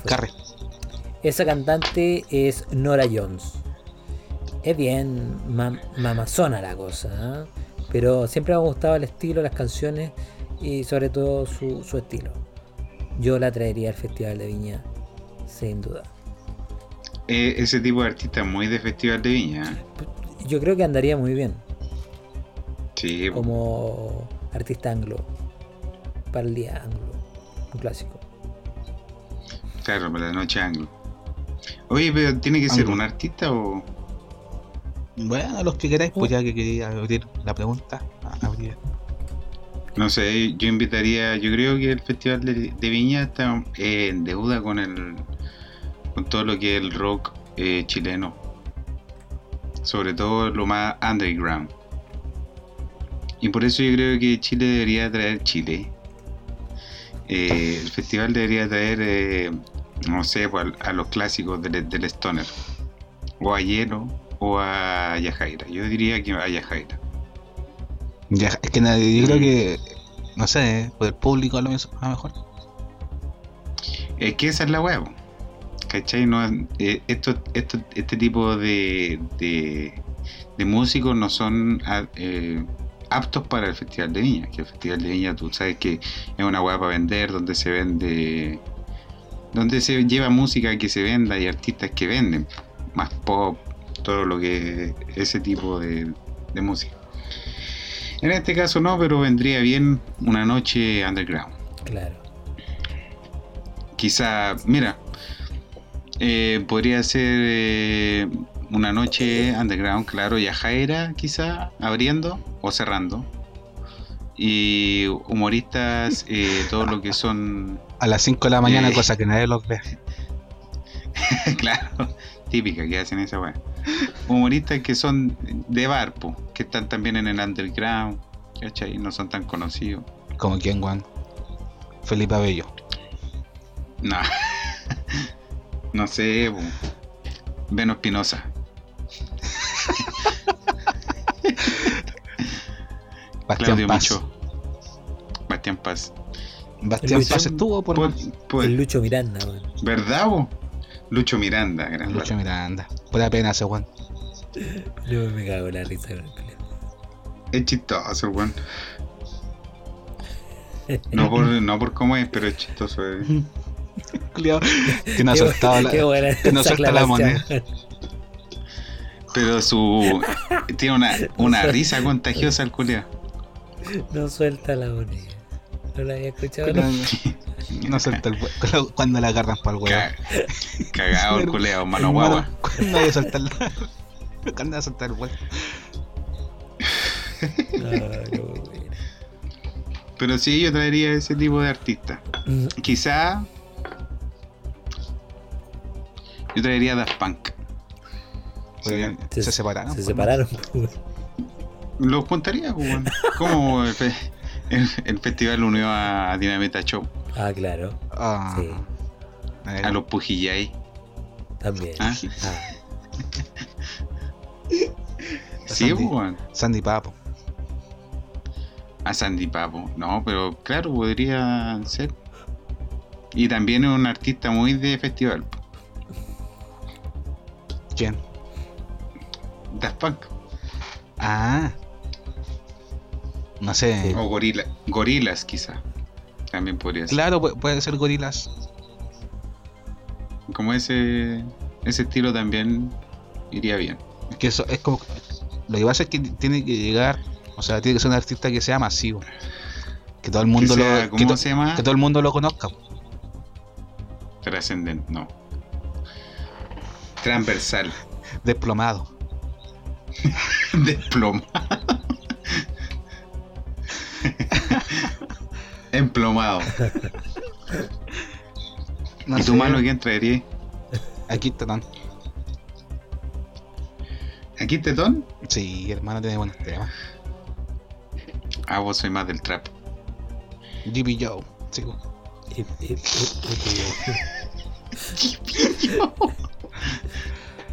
Esa cantante es Nora Jones. Es bien mam- mamazona la cosa, ¿ah? pero siempre me ha gustado el estilo, las canciones y sobre todo su, su estilo. Yo la traería al Festival de Viña, sin duda. Eh, ese tipo de artista muy de Festival de Viña. ¿eh? Yo creo que andaría muy bien Sí, como artista anglo, para el día anglo, un clásico. claro, para la noche anglo. Oye, pero ¿tiene que ser un artista o...? Bueno, los que queráis, pues ya que quería abrir la pregunta. a- abrir. No sé, yo invitaría, yo creo que el Festival de, de Viña está eh, en deuda con el con todo lo que es el rock eh, chileno. Sobre todo lo más underground. Y por eso yo creo que Chile debería traer Chile. Eh, el festival debería traer, eh, no sé, pues, a, a los clásicos del, del Stoner. O a Hielo o a Yajaira. Yo diría que a Yajaira. Ya, es que nadie, yo creo que, no sé, por el público a lo, mejor. Es que esa es la huevo. ¿Cachai? No, eh, esto, esto, este tipo de, de, de músicos no son ah, eh, aptos para el Festival de Viña. Que el Festival de Viña, tú sabes que es una hueá para vender, donde se vende. Donde se lleva música que se venda y artistas que venden. Más pop, todo lo que. ese tipo de, de música. En este caso no, pero vendría bien una noche underground. Claro. Quizá, mira, eh, podría ser eh, una noche underground, claro, Yajaira, quizá, abriendo o cerrando. Y humoristas, eh, todo lo que son, A las 5 de la mañana, Eh. cosa que nadie los ve. claro, típica que hacen esa weá. Humoristas que son de barpo, que están también en el underground, ¿cachai? No son tan conocidos. Como quien, Juan. Felipe Abello. No, no sé, po. Beno Espinosa. Claudio Paz. Micho. Bastián Paz. Bastián. Paz estuvo por Por- por- El Lucho Miranda, weón. ¿Verdad, bo? Lucho Miranda, gran Lucho. Miranda. Pura pena ese Juan. Yo me cago en la risa con el Es chistoso, el weón. No por, no por cómo es, pero es chistoso. eh. Culiao, Que no la. Que no suelta la aclaración. Pero su. Tiene una, una risa contagiosa el culiao. No suelta la moneda. No la había escuchado. Culiao, ¿no? No suelta el hue- Cuando la agarran para el huevo. Ca- Cagado el culiao, mano guagua. Cuando vaya a soltar el. Cuando vaya a soltar el huevo. No. Pero sí, yo traería ese tipo de artista. Mm, Quizá. Yo traería Daft Punk. Se- Se separaron. Se pues, separaron. Lo juntaría, pues, weón. Como el, fe- el- el festival unió a Dinamita Show, Ah, claro. Ah, Sí. a los Pujillay. También. Ah. Ah, Sí, Sandy. pues, weón. Sandy Papo. A Sandy Papo. No, pero claro, podría ser. Y también es un artista muy de festival. ¿Quién? Daft Punk. Ah. No sé. O gorila, Gorilas, quizá. También podría ser. Claro, pu- puede ser gorilas. Como ese, ese estilo también iría bien. Es que eso es como. Lo que pasa es que tiene que llegar. O sea, tiene que ser un artista que sea masivo. Que todo el mundo Que sea- lo. ¿Cómo que, to- se llama? que todo el mundo lo conozca. Trascendente, no. Transversal. Desplomado. Desplomado. Emplomado. No ¿Y tu mano quién traería? Aquí tan. ¿Aquí Tetón? Sí, hermano, tiene buenos temas. Ah, vos soy más del trap. GB Joe. Y-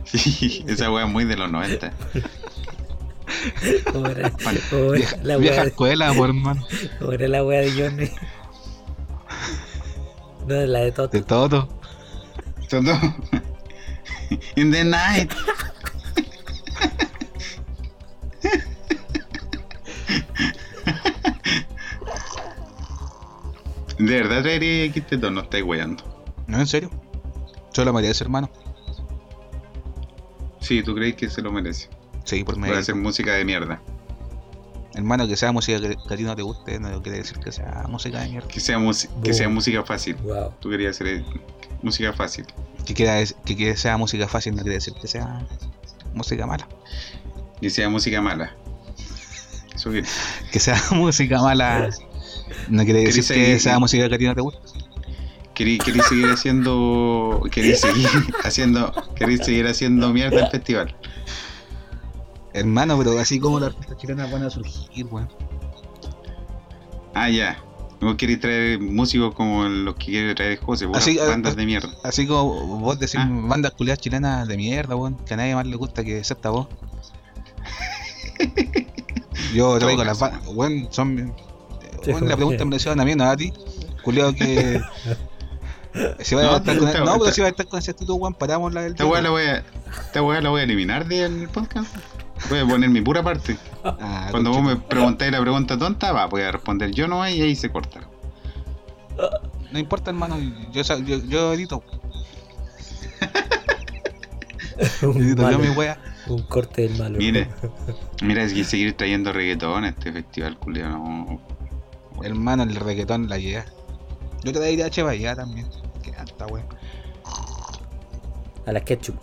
Sí, esa wea es muy de los 90. ¿Cómo era, cómo era Vieja, la vieja wea de, escuela, por hermano. cómo era la wea de Johnny? No, la de Toto. De todo. Todo. In the night. ¿De verdad traería Quinteto? No estáis weyando. No, en serio. Solo merece, hermano. Sí, tú crees que se lo merece. Sí, por Por medio. hacer música de mierda. Hermano, que sea música que, que a ti no te guste, no quiere decir que sea música de mierda. Que sea, que sea música fácil. Wow. Tú querías hacer eh, música fácil. Que, que, que sea música fácil no quiere decir que sea música mala. Y sea música mala. Eso que Que sea música mala no quiere decir ¿Querés que sea música que a ti no te gusta. querí, querí seguir haciendo. Querí seguir haciendo. Querí seguir haciendo mierda el festival. Hermano, pero así como los artistas chilenos van a surgir, weón. Ah, ya. Vos querés traer músicos como los que quiere traer José, Así, ah, bandas ah, de mierda. Así como vos decís Ah. bandas culiadas chilenas de mierda, weón, que a nadie más le gusta que excepto a vos. Yo traigo las bandas, weón, son. Sí, weón, la pregunta me la hicieron a mí, no a ti. Culiado que. Si vas No, a estar con está- no, pero si vas a estar con ese actitud, weón, paramos la del. Esta weá la voy a. Esta weá la voy a eliminar del podcast. Voy a poner mi pura parte. Ah, Cuando vos me preguntáis la pregunta tonta, va, voy a responder yo no y ahí se corta. No importa, hermano, yo, yo, yo edito. Un, Edito yo mi wea. un corte del malo. Mire. Mira, es que seguir trayendo reggaetón a este festival, culiao, no. Hermano, el reggaetón la lleva. Yo te daría H Bahía también. Qué alta, weón. A la ketchup.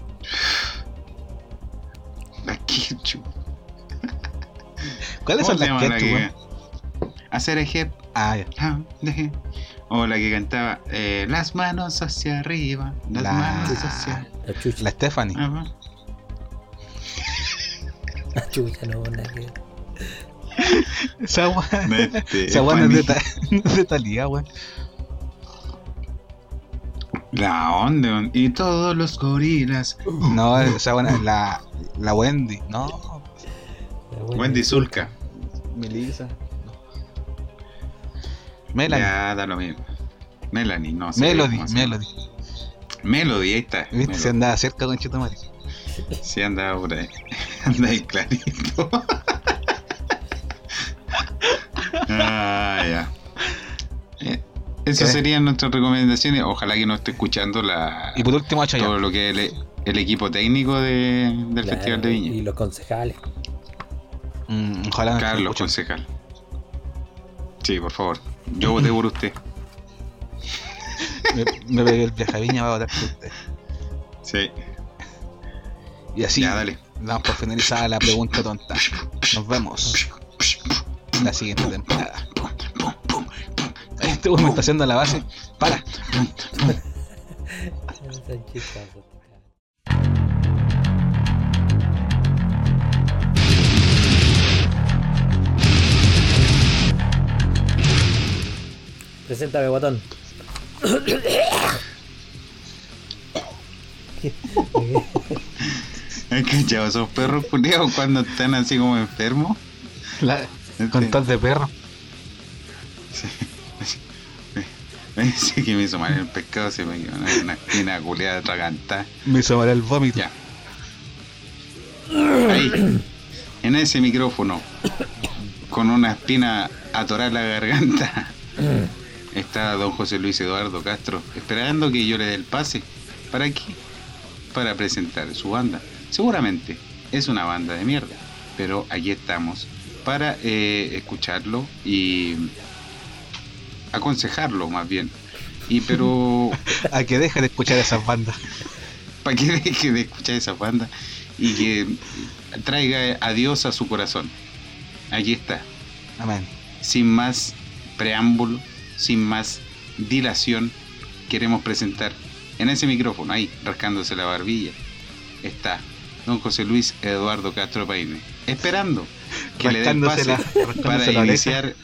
La ketchup. ¿Cuáles ¿Cómo son las la ketchup, que-? Hacer ejep. Ah, ya. ah, deje. O la que cantaba eh, Las manos hacia arriba. Las La- manos hacia La chucha. La Stephanie. Ajá. La chucha, no, nada que. Esa no es de, Fanny. ta- de Talía, weón. La onda, y todos los gorilas. No, esa weá, la, la Wendy. No, La buena Wendy Zulka. Melissa. Melanie. Ya, da lo mismo. Melanie, no sé. Melody, cómo se llama. Melody. Melody, ahí está. ¿Viste? Melody. Se andaba cerca con Chetumare. Sí, andaba por ahí. Anda ahí clarito. ah, ya. Eh, Esas serían nuestras recomendaciones. Ojalá que no esté escuchando la, Y por último, Chayanne. todo lo que es el, el equipo técnico de- del Claro, Festival de Viña. Y los concejales. Mm, ojalá Carlos, concejal. Sí, por favor. Yo voté por usted. Me, me pegué el viaje a Viña para votar por usted. Sí. Y así Ya, dale. damos por finalizada la pregunta tonta. Nos vemos en la siguiente temporada. Este weón me está haciendo la base. Para. Preséntame, guatón. ¿Has cachado esos perros culiados cuando están así como enfermos? La, con tal de perro. Sí, que me hizo mal el pescado, se me quedó una, una culiada atragantada. Me hizo mal el vómito. Ya. Ahí, en ese micrófono, con una espina atorada en la garganta, está don José Luis Eduardo Castro, esperando que yo le dé el pase. ¿Para qué? Para presentar su banda. Seguramente es una banda de mierda, pero aquí estamos para eh, escucharlo y aconsejarlo más bien. Y pero A que deje de escuchar esas bandas. para que deje de escuchar esa banda y que traiga a Dios a su corazón. Aquí está, Amén. sin más preámbulo, sin más dilación, queremos presentar en ese micrófono, ahí, rascándose la barbilla, está don José Luis Eduardo Castro Paine, esperando que le Rascándose pase para iniciar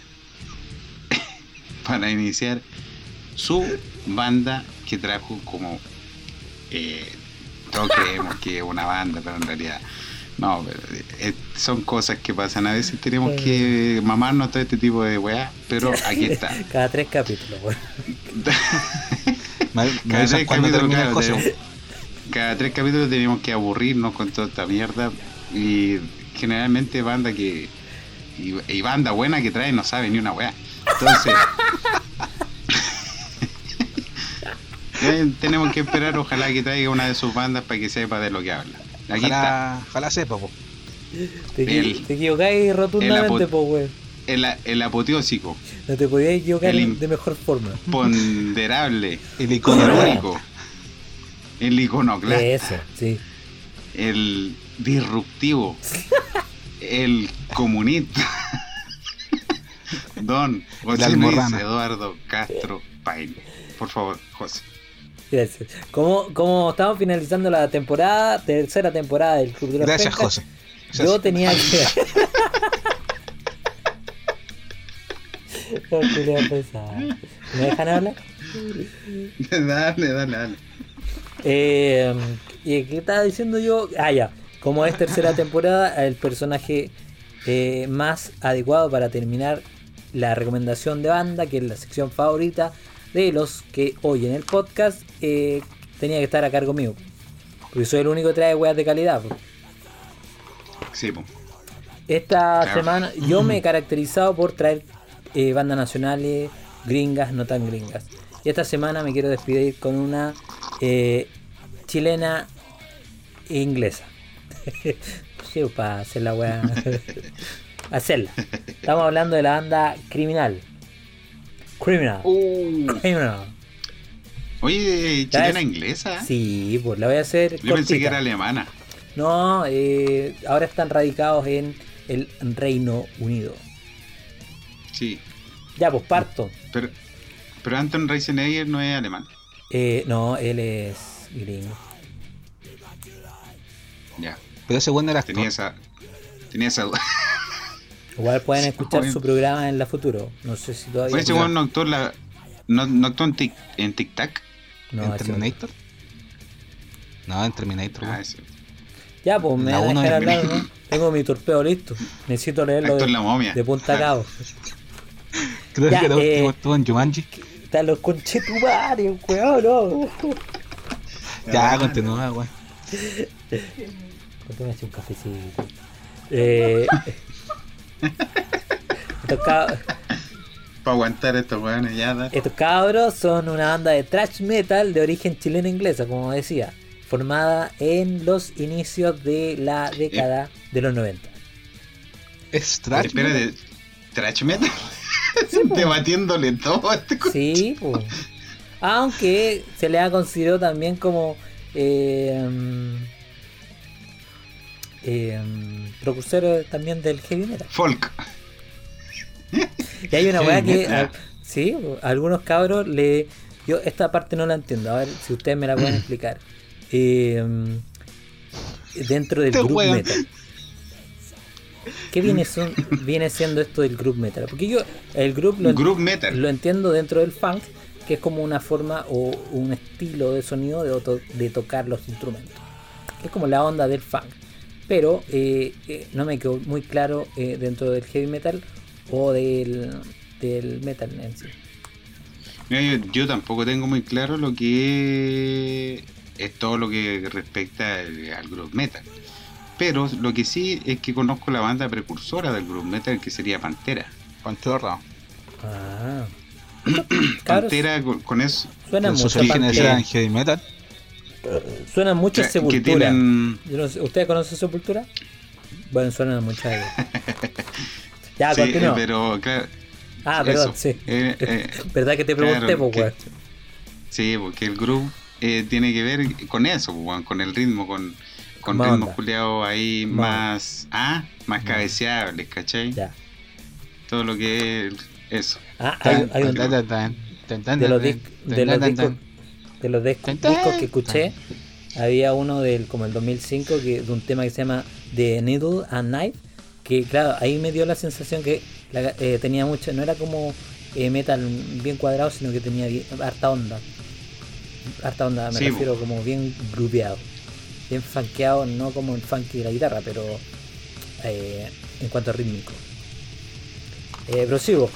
para iniciar su banda que trajo como eh, todos creemos que es una banda pero en realidad No, pero, eh, son cosas que pasan. A veces tenemos que mamarnos todo este tipo de weá, pero aquí está. Cada tres capítulos, Cada tres capítulos, claro, cada tres capítulos tenemos que aburrirnos con toda esta mierda y generalmente banda que y, y banda buena que trae no sabe ni una weá. Entonces eh, tenemos que esperar ojalá que traiga una de sus bandas para que sepa de lo que habla. Aquí está, Ojalá, sepa, po. Te, El- te equivocáis rotundamente, po, weón. el, el apoteósico, No te podías equivocar el de mejor forma. ponderable, El icono de único, el iconoclasta. Eso, sí. el disruptivo, el comunista, Don José Luis. Eduardo Castro Paine. Por favor, José. Gracias. Como, como estamos finalizando la temporada, tercera temporada del Club de los Gracias, Pencas, José. Yo Gracias. tenía que. Pesado. ¿Me dejan hablar? dale, dale, dale. Eh, ¿Y qué estaba diciendo yo? Ah, ya. Como es tercera temporada, el personaje eh, más adecuado para terminar la recomendación de banda, que es la sección favorita de los que oyen el podcast, eh, tenía que estar a cargo mío. Porque soy el único que trae weas de calidad. Sí, po. Esta Claro. semana yo me he caracterizado por traer eh, bandas nacionales, gringas, no tan gringas. Y esta semana me quiero despedir con una eh, chilena e inglesa. sí, para hacer la weá. hacerla. Estamos hablando de la banda Criminal. Criminal. Criminal. Oye, Ya chilena es- inglesa. Sí, pues la voy a hacer. Yo pensé que era alemana. No, eh, ahora están radicados en el Reino Unido. Sí. Ya, pues parto. Pero, pero Anton Reisenegger no es alemán. Eh, no, él es gringo. Ya. Pero ese bueno era. Tenía esa. Tenía esa duda. Igual pueden Sí, escuchar su programa en la futuro. No sé si todavía. Ese weón no actuó, en la, no, no actuó en, tic, en Tic Tac. No, ¿En Terminator? No, en Terminator, Ah, ese. Ya, pues me La van a dejar hablar, ¿no? Tengo mi torpeo listo. Necesito leerlo en la de, momia. de punta a cabo. Creo Ya, que era eh, último estuvo en Jumanji. Están los conchetumarios, weón, no. Ya, continúa, weón. Contémase un cafecito. Eh, estos, cab- Para aguantar estos weones, ya, dale. estos cabros son una banda de thrash metal de origen chileno-inglesa, como decía, formada en los inicios de la década de los 90. Es trash. Espera, metal. de Trash Metal. Debatiéndole todo a este Sí, pues. Aunque se le ha considerado también como eh, eh, precursor también del heavy metal. Folk. Y hay una weá que, a- sí, a algunos cabros le. Yo esta parte no la entiendo, a ver si ustedes me la pueden explicar. Eh, dentro del Este group metal. ¿Qué viene, son- viene siendo esto del group metal? Porque yo el group lo, Group Metal. lo entiendo dentro del funk, que es como una forma o un estilo de sonido de, to- de tocar los instrumentos. Es como la onda del funk. Pero eh, eh, no me quedó muy claro eh, dentro del heavy metal o del, del metal en sí. Mira, yo, yo tampoco tengo muy claro lo que es todo lo que respecta al, al group metal. Pero lo que sí es que conozco la banda precursora del group metal que sería Pantera. Panchorra. Ah. Pantera con, con eso suena Sus mucho orígenes Pantera. eran heavy metal. Suena mucho que, que Sepultura. tienen no sé, ¿Ustedes conocen Sepultura? Bueno, suena mucho a. Ya, sí, eh, pero claro, Ah, perdón, eso. sí. Eh, eh, ¿Verdad que te pregunté, claro, pues, que- weón? Sí, porque el groove eh, tiene que ver con eso, pues, weón, con el ritmo, con, con ritmos culiados ahí Más. más, ah, más cabeceables, ¿cachai? Ya. Todo lo que es eso. Ah, hay, hay un, de los, de los discos. De los discos, que escuché, había uno del como el 2005 que de un tema que se llama The Needle and Knife, que claro, ahí me dio la sensación que la- eh, tenía mucho, no era como eh, metal bien cuadrado, sino que tenía bien- harta onda. Harta onda, me Sí, refiero como bien grupeado. bien funkeado, no como el funky de la guitarra, pero eh, en cuanto a rítmico. Eh, prosigo.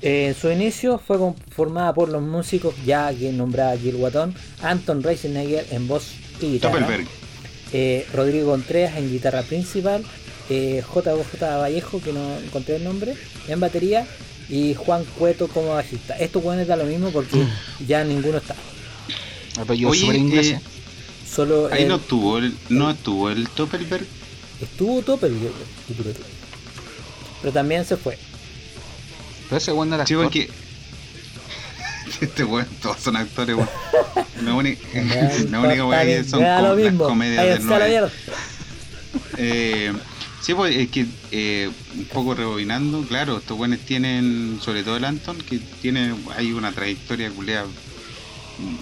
Eh, en su inicio fue conformada por los músicos ya que nombraba Gil Guatón, Anton Reisenegger en voz y guitarra, eh, Rodrigo Contreras en guitarra principal, eh, JJ Vallejo, que no encontré el nombre, en batería, y Juan Cueto como bajista. Estos buenos da lo mismo porque ya ninguno está. Oye, inglés. eh, Solo ahí el- no estuvo el, no estuvo el Doppelberg. estuvo Topper, pero también se fue. Pero ese bueno era Sí, actor. porque. Este weón, todos son actores, weón. La única, la única weá que son lo com- las comedias del está la 9. mierda. Eh, sí, pues es que eh, un poco rebobinando, claro, estos buenos tienen, sobre todo el Anton, que tiene, hay una trayectoria culea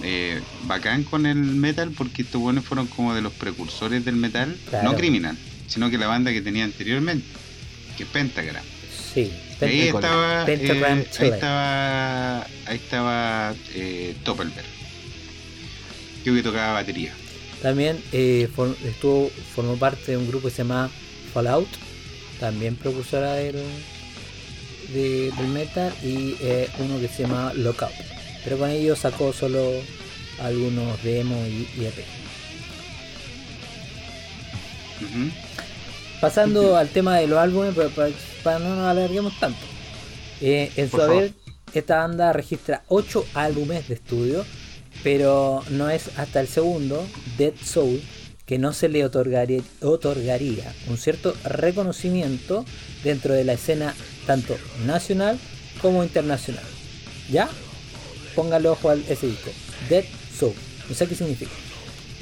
eh, bacán con el metal, porque estos buenos fueron como de los precursores del metal, Claro. no Criminal, sino que la banda que tenía anteriormente, que es Pentagram. Sí, Y ahí Pentagram. estaba, eh, ahí estaba, ahí estaba eh, Doppelberg, creo que tocaba batería. También eh, for- estuvo, formó parte de un grupo que se llama Fallout, también precursora del, de- del metal, y eh, uno que se llama Lockout. Pero con ellos sacó solo algunos demos y, y EP. Pasando al tema de los álbumes, para, para- para no nos alarguemos tanto. Eh, en su Por haber, esta banda registra 8 álbumes de estudio, pero no es hasta el segundo, Dead Soul, que no se le otorgaría, otorgaría un cierto reconocimiento dentro de la escena tanto nacional como internacional. ¿Ya? Póngale ojo a ese disco. Dead Soul. No sé qué significa.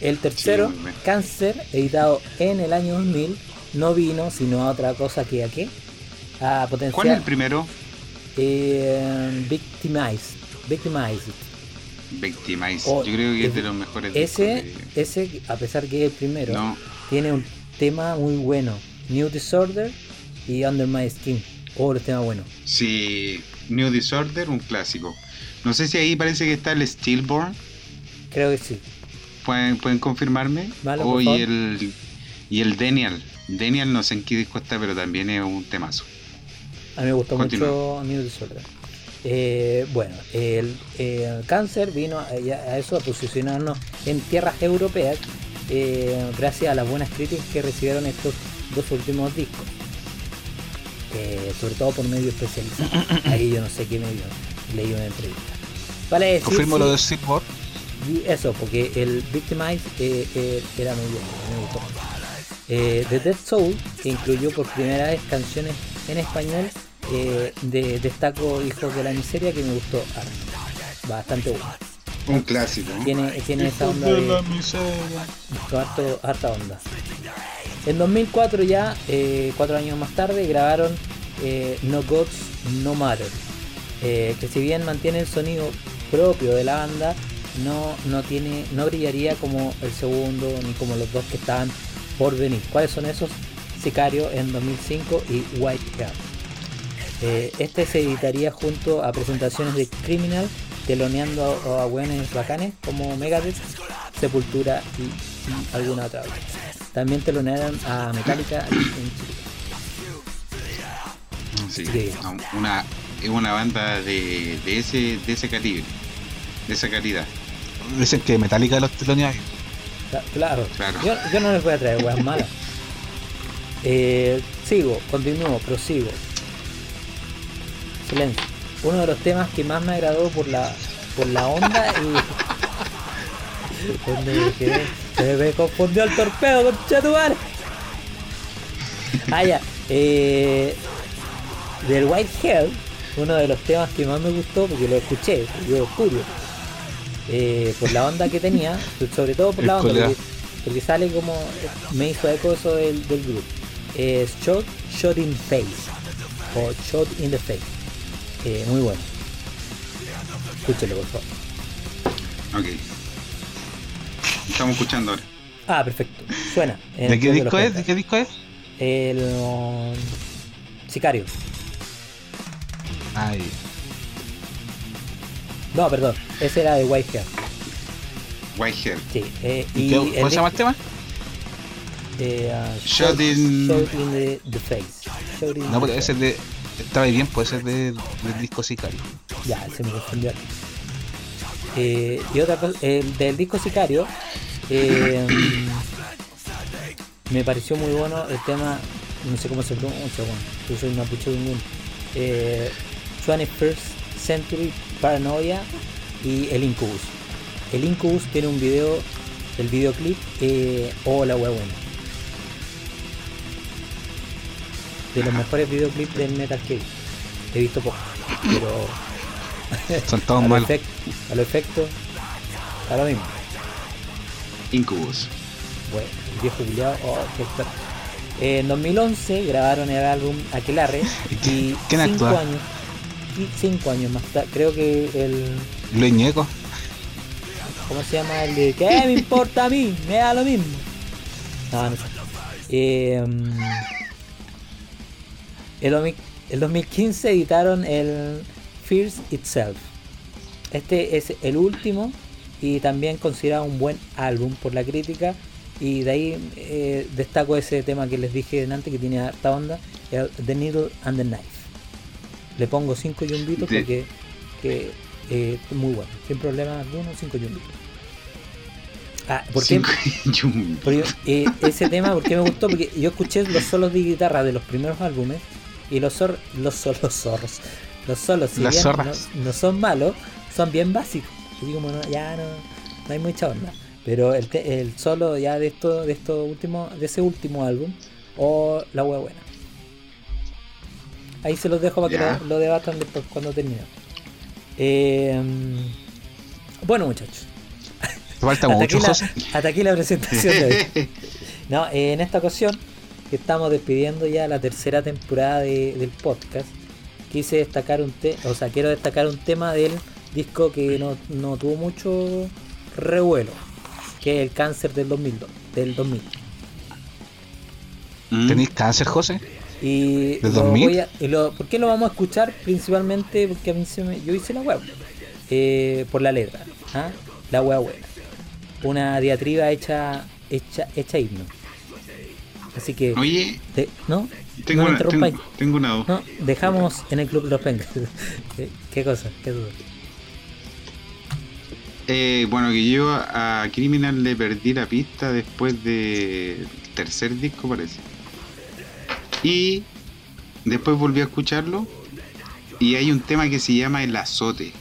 El tercero. Cáncer, editado en el año 2000, no vino sino a otra cosa que a qué? A potenciar ¿Cuál es el primero? eh, Victimized. Victimized. Victimize. Oh, Yo creo que es de los mejores Ese, de- ese, a pesar que es el primero, No, tiene un tema muy bueno. New Disorder y Under My Skin. Oh, los temas buenos. sí, New Disorder, un clásico. No sé si ahí parece que está el Stillborn. Creo que sí. ¿Pueden, pueden confirmarme? Vale, Oh, y el y el Daniel. Daniel no sé en qué disco está, pero también es un temazo. A mí me gustó Continúa. mucho New Disorder. Eh, bueno, el, el cáncer vino a, a eso a posicionarnos en tierras europeas eh, gracias a las buenas críticas que recibieron estos dos últimos discos. Eh, sobre todo por medios especializados. Ahí yo no sé qué medio leí una entrevista. Vale, decir, Confirmo sí, lo de Silver. y eso, porque el Victimize eh, eh, era muy bueno, me gustó. The Dead Soul, que incluyó por primera vez canciones en español, eh, de, destaco Hijos de la Miseria, que me gustó bastante bueno. Un clásico. Tiene, tiene esa onda de, harto- harta onda. En 2004 ya, eh, cuatro años más tarde, grabaron eh, No Gods No Matter, eh, que si bien mantiene el sonido propio de la banda, no, no, tiene, no brillaría como el segundo ni como los dos que estaban por venir. ¿Cuáles son esos? Sicario en 2005 y White Hair. Eh, este se editaría junto a presentaciones de Criminal, teloneando a, a buenos bacanes como Megadeth, Sepultura y, y alguna otra. También telonearon a Metallica en Chile. Sí, Sí. no, una, es una banda de, de ese de ese calibre, de esa calidad. Dicen que Metallica los teloneados. Cla- Claro, Claro. Yo, yo no les voy a traer weas malas. Eh, sigo, continúo, prosigo. Silencio. Uno de los temas que más me agradó por la por la onda y. Se me confundió el torpedo, con tu madre. Ah, ya. Eh, del White Hell, uno de los temas que más me gustó, porque lo escuché, yo oscuro. Eh, por la onda que tenía, sobre todo por la onda, porque sale como. Me hizo eco eso del, del grupo. Es Shot, Shot in Face. O Shot in the Face. Eh, muy bueno. Escúchelo, por favor. Ok. Estamos escuchando ahora. Ah, perfecto. Suena. en ¿De qué disco es? ¿De qué disco es? El Sicario. Ay, No, perdón. Ese era de White Hair. White Hair. Sí. eh, ¿y ¿cómo se llama el tema? Eh, uh, Shot in- Shot in the, the face. In No, pero ese es de. Estaba bien, puede ser de, del disco Sicario. Ya, se me confundió. Eh, y otra cosa, el del disco Sicario, eh, me pareció muy bueno el tema, no sé cómo se pronuncia, bueno, yo soy mapuche también. Eh, 21st Century Paranoia y el Incubus. El Incubus tiene un video, el videoclip, eh, oh la wea De los mejores videoclips del Metal Gear. He visto poco, pero Son todos a, lo malos. efect- a lo efecto, a lo mismo. Incubus. Bueno, el viejo culiao, oh, qué en 2011 grabaron el álbum Aquelarre y ¿Quién cinco actúa? años, y cinco años más tarde, creo que el, Luis Ñeco. ¿cómo se llama? El de ¿qué me importa a mí? Me da lo mismo. No, no sé. Eh, el, 2000 el 2015 editaron el Fears Itself. Este es el último y también considerado un buen álbum por la crítica. Y de ahí eh, destaco ese tema que les dije antes que tiene harta onda, el The Needle and the Knife. Le pongo 5 yumbitos porque que, eh, es muy bueno, sin problema alguno, 5 yumbitos. Ah, ¿por qué? Porque, eh, ese tema, ¿por qué me gustó? Porque yo escuché los solos de guitarra de los primeros álbumes y los, zor- los solos zorros. Los solos, si bien no, no son malos, son bien básicos. Y como no, ya no, no hay mucha onda. Pero el, te- el solo ya de esto, de esto último, de ese último álbum, o la wea buena. Ahí se los dejo para que lo, lo debatan después cuando termine. Eh, bueno muchachos, falta hasta aquí, la, José. hasta aquí la presentación de hoy. No, en esta ocasión, que estamos despidiendo ya la tercera temporada de- del podcast, quise destacar un tema, o sea, quiero destacar un tema del disco que no, no tuvo mucho revuelo, que es el cáncer del 2002, del 2000. Mm. ¿Tenéis cáncer, José? Y ¿Del lo 2000? voy a- y lo- ¿Por qué lo vamos a escuchar? Principalmente porque a mí se me, yo hice la web eh, por la letra, ¿ah? la web buena. Una diatriba hecha, hecha, hecha himno. Así que, Oye, ¿no? tengo, no una, tengo, una duda. No, dejamos en el club los pengas. ¿Qué, qué cosa? ¿Qué duda? Eh, bueno, que yo a Criminal le perdí la pista después del tercer disco, parece. Y después volví a escucharlo. Y hay un tema que se llama El Azote.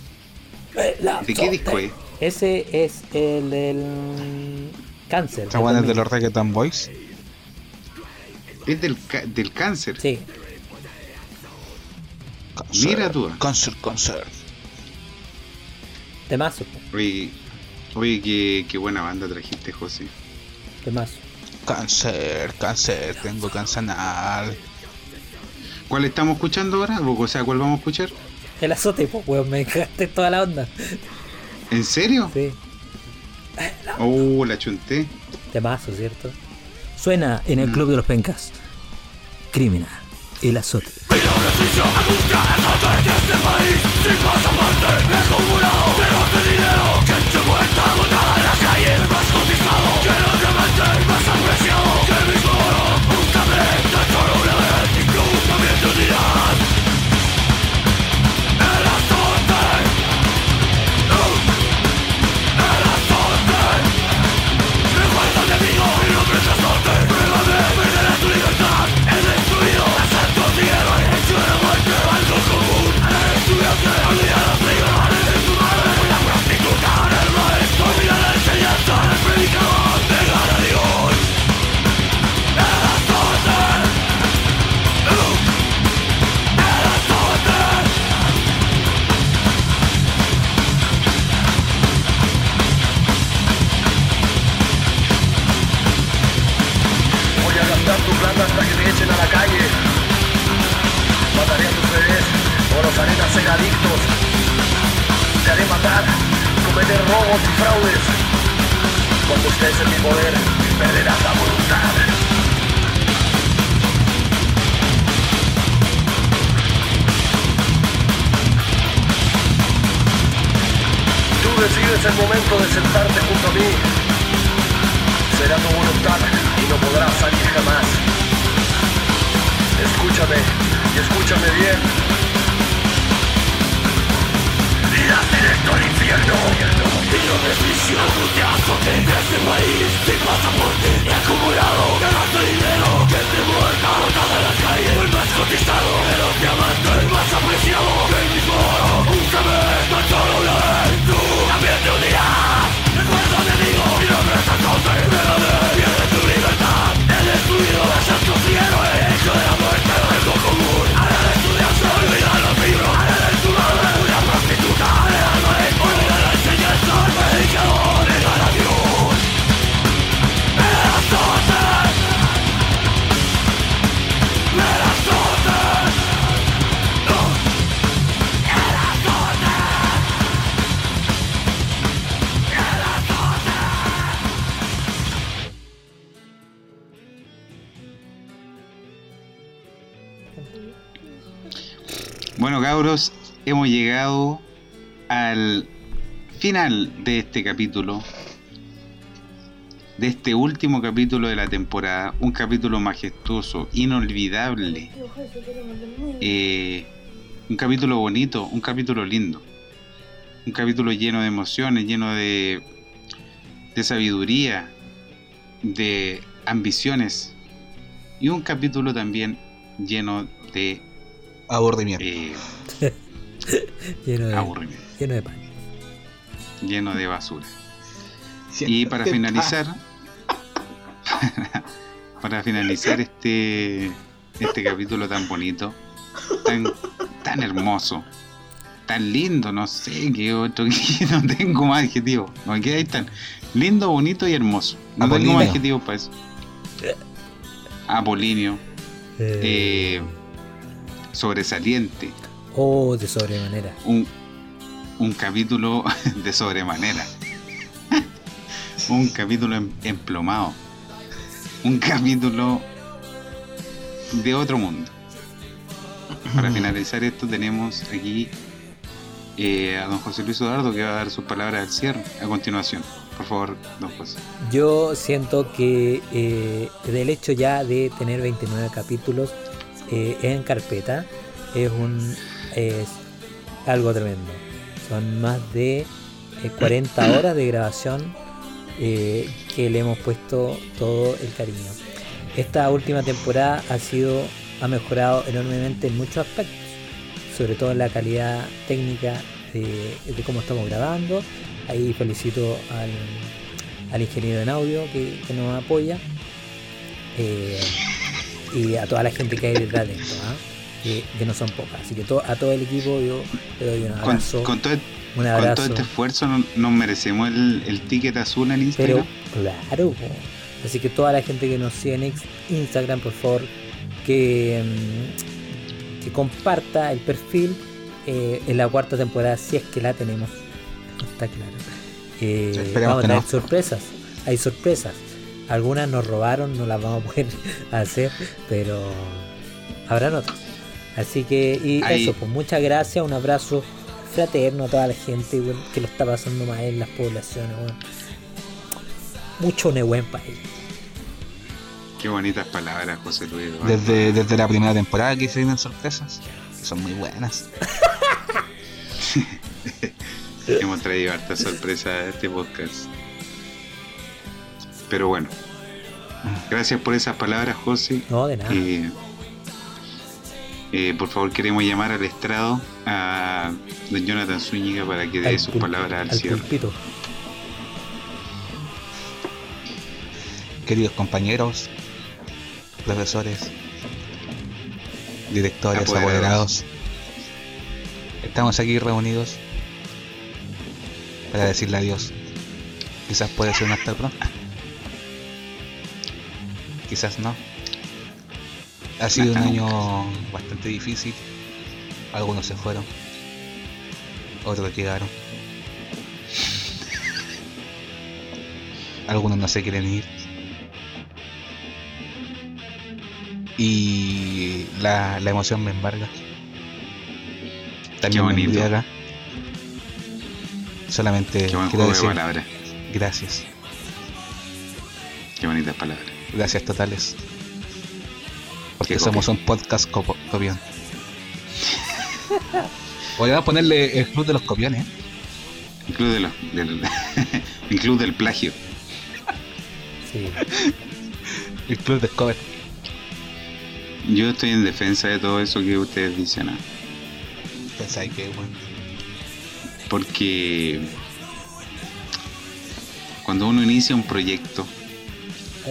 ¿De qué disco es? Ese es el del cáncer. ¿Esta del buena es de 2000. los Reggaeton Boys? Es del, ca- del cáncer. Sí, Mira tú. Cáncer, cáncer. temazo, Oye, oye qué, qué buena banda trajiste, José. temazo. Cáncer, cáncer, tengo cáncer anal. ¿Cuál estamos escuchando ahora? O sea, ¿cuál vamos a escuchar? El azote, pues, weón, me dejaste toda la onda. ¿En serio? Sí, Oh, la chunté. temazo, ¿cierto? Suena en el Mm. club de los pencas. Criminal, el azote. Y fraudes. Cuando estés en mi poder, perderás la voluntad. Tú decides el momento de sentarte junto a mí. Será tu voluntad y no podrá salir jamás. Escúchame y escúchame bien. Irás directo al infierno. Tiro de prisión, te azote de este país. Sin pasaporte, he acumulado ganas de dinero. Que te muerta en la calle. El más cotizado de los diamantes, el más apreciado. El mismo oro, un saber, tan solo una vez. Tú también te unirás. Recuerdo enemigo, mi nombre es. Pégame, pierde tu libertad. He destruido a santos y héroes. Hecho de la muerte, común. Cabros, hemos llegado al final de este capítulo. De este último capítulo de la temporada. Un capítulo majestuoso, inolvidable. Eh, un capítulo bonito, un capítulo lindo. Un capítulo lleno de emociones, lleno de, de sabiduría, de ambiciones. Y un capítulo también lleno de Aburrimiento. eh, Lleno de, aburrimiento, lleno de pan. lleno de basura. Y para finalizar, para finalizar este este capítulo tan bonito, tan tan hermoso, tan lindo, no sé qué otro, no tengo más adjetivos. No queda ahí tan lindo, bonito y hermoso. No tengo más adjetivos para eso. Apolinio, Eh, eh, sobresaliente, oh, de sobremanera. un, un capítulo de sobremanera. un capítulo em- emplomado. Un capítulo de otro mundo. Para finalizar esto tenemos aquí eh, a don José Luis Eduardo que va a dar sus palabras al cierre a continuación. Por favor, don José. Yo siento que eh, del hecho ya de tener 29 capítulos eh, en carpeta es un es algo tremendo. Son más de eh, 40 horas de grabación eh, que le hemos puesto todo el cariño. Esta última temporada ha sido ha mejorado enormemente en muchos aspectos, sobre todo en la calidad técnica de, de cómo estamos grabando. Ahí felicito al, al ingeniero en audio que, que nos apoya eh, y a toda la gente que hay detrás de esto, ¿ah? Que, que no son pocas. Así que to- a todo el equipo yo le doy un Con, abrazo, con todo, un con todo este esfuerzo no- nos merecemos el, el ticket azul en Pero Instagram. claro, po. así que toda la gente que nos sigue en Instagram, por favor, que, mm, que comparta el perfil eh, en la cuarta temporada, si es que la tenemos. Está claro. Eh, vamos a tener no. sorpresas. Hay sorpresas. Algunas nos robaron, no las vamos a poder hacer, pero habrán otras. Así que, y Ahí. eso, pues muchas gracias, un abrazo fraterno a toda la gente que lo está pasando mal en las poblaciones. weón. Mucho Nehuen para ellos. Qué bonitas palabras, José Luis. Desde, desde la primera temporada que se vienen sorpresas, que son muy buenas. Hemos traído harta sorpresa a este podcast. Pero bueno, gracias por esas palabras, José. No, de nada. Eh, por favor, queremos llamar al estrado a don Jonathan Zúñiga para que dé Al sus pul- palabras al, al cierre. pulpito. Queridos compañeros, profesores, directores, Apoderados. apoderados, estamos aquí reunidos para decirle adiós. Quizás puede ser un hasta pronto. Quizás no. Ha sido un año bastante difícil. Algunos se fueron. Otros llegaron. Algunos no se quieren ir. Y la, la emoción me embarga. También me bonito. embriaga. Solamente Qué buen quiero juego de decir palabras. gracias. Qué bonitas palabras. Gracias totales. Porque ¿Qué somos un podcast copo- copión. Podríamos ponerle el club de los copiones. El club, de los- del, el club del plagio. Sí. El club de cover. Yo estoy en defensa de todo eso que ustedes dicen. ¿ah? Pensáis que, bueno. Porque cuando uno inicia un proyecto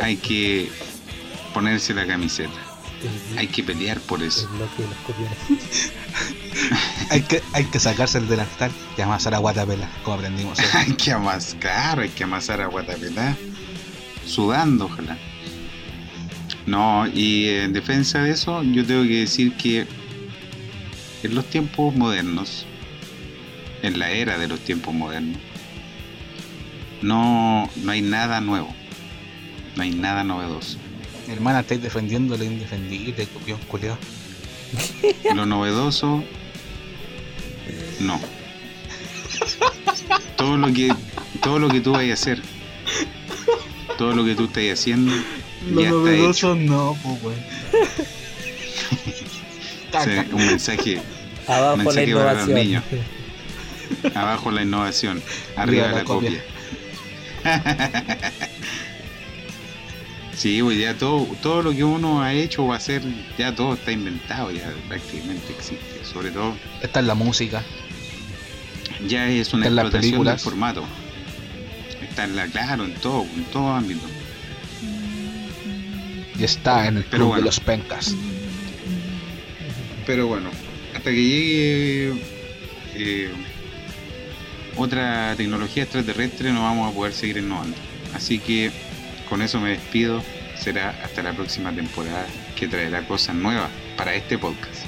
hay que ponerse la camiseta. El, Hay que pelear por el eso. bloque de los copiones. Hay que, hay que sacarse el delantal y amasar a guatapela, como aprendimos hoy. hay que amasar, claro, hay que amasar a Guatapelá. Sudando, ojalá. No, y en defensa de eso, yo tengo que decir que en los tiempos modernos, en la era de los tiempos modernos, no, no hay nada nuevo. No hay nada novedoso. Hermana, estáis defendiendo lo indefendible, copión culiao. Lo novedoso, no. Todo lo que, todo lo que tú vayas a hacer, todo lo que tú estás haciendo, Lo ya está hecho. novedoso no, pues, weón. Sí, un mensaje Abajo la Mensaje para los innovación. niños. abajo la innovación, arriba la, copia. sí, pues ya todo, todo lo que uno ha hecho va a hacer, ya todo está inventado, ya prácticamente existe. Sobre todo, Esta es la música. ya es una En las explotación del películas. formato. Está en la, claro, en todo, en todo ámbito. Y está en el Pero club bueno. de los pencas. Pero bueno, hasta que llegue eh, otra tecnología extraterrestre no vamos a poder seguir innovando. Así que con eso me despido. Será hasta la próxima temporada que traerá cosas nuevas para este podcast.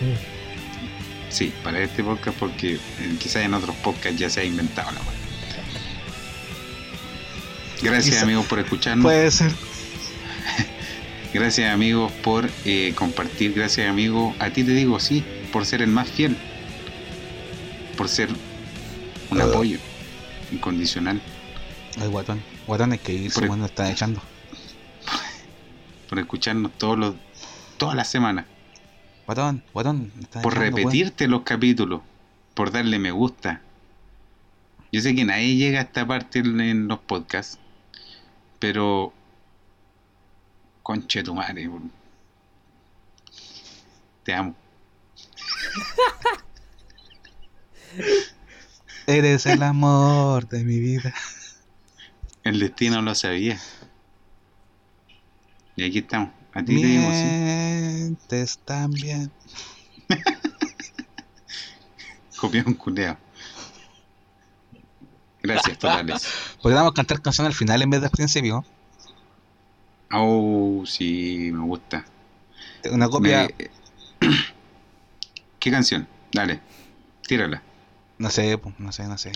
Mm. Sí, para este podcast porque eh, quizás en otros podcasts ya se ha inventado la web. Gracias Quizá- amigos por escucharnos. Puede ser. Gracias amigos por eh, compartir. Gracias amigos. A ti te digo sí, por ser el más fiel. Por ser un apoyo incondicional. Ay, guatón. Guatón es que Por- weón, nos están echando. Por escucharnos todos los, todas las semanas. Guatón, guatón. Por echando, repetirte los capítulos. Por darle me gusta. Yo sé que nadie llega a esta parte en, los podcasts. Pero... Conche tu madre. por- Te amo. Eres el amor de mi vida. El destino lo sabía. Y aquí estamos. A ti te digo sí. Mientes también. Copión culeo. Gracias, totales. Podríamos cantar canción al final en vez del principio. Oh, sí, me gusta. Una copia, Me- ¿Qué canción? Dale, tírala. no sé, pues, no sé, no sé.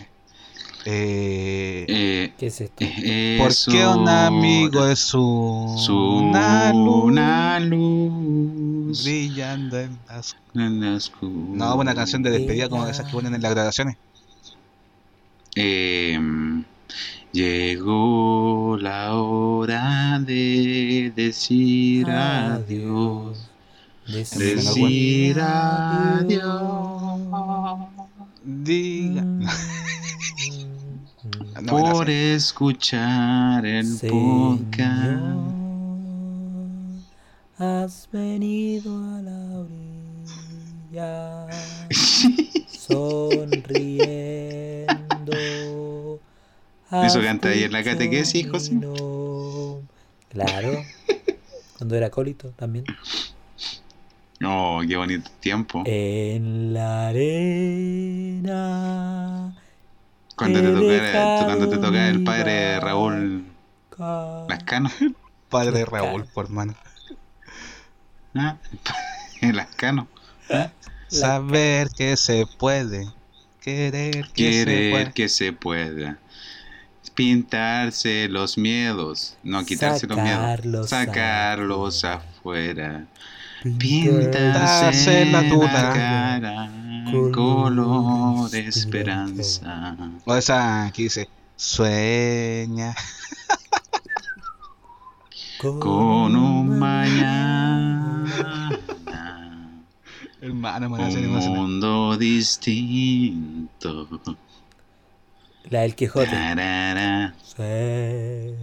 Eh, Eh, ¿Qué es esto? eh, ¿Por eso- qué un amigo es un- su una luz una luz brillando en las... en la oscuridad? No, buena canción de despedida como esas que ponen en las grabaciones. Eh, llegó la hora de decir adiós. Decir adiós. Diga. No por escuchar el Señor, podcast. has venido a la orilla sonriendo. Eso canta ahí en la catequesis, José. Claro, cuando era acólito también. Oh, qué bonito tiempo. En la arena. Cuando te toca, cuando te toca el padre Raúl barca. Lascano. Padre Raúl, por mano. ¿Ah? El Lascano. Saber que se puede. Querer que se Querer puede. que se pueda. Pintarse los miedos. No quitarse los miedos. Sacarlos Sacarlos afuera. Pintarse Pintarse la duda. cara. Color Color de esperanza. O esa que dice, sueña. con un mañana. Hermano, Un mundo distinto. La del Quijote. Tarara. Sé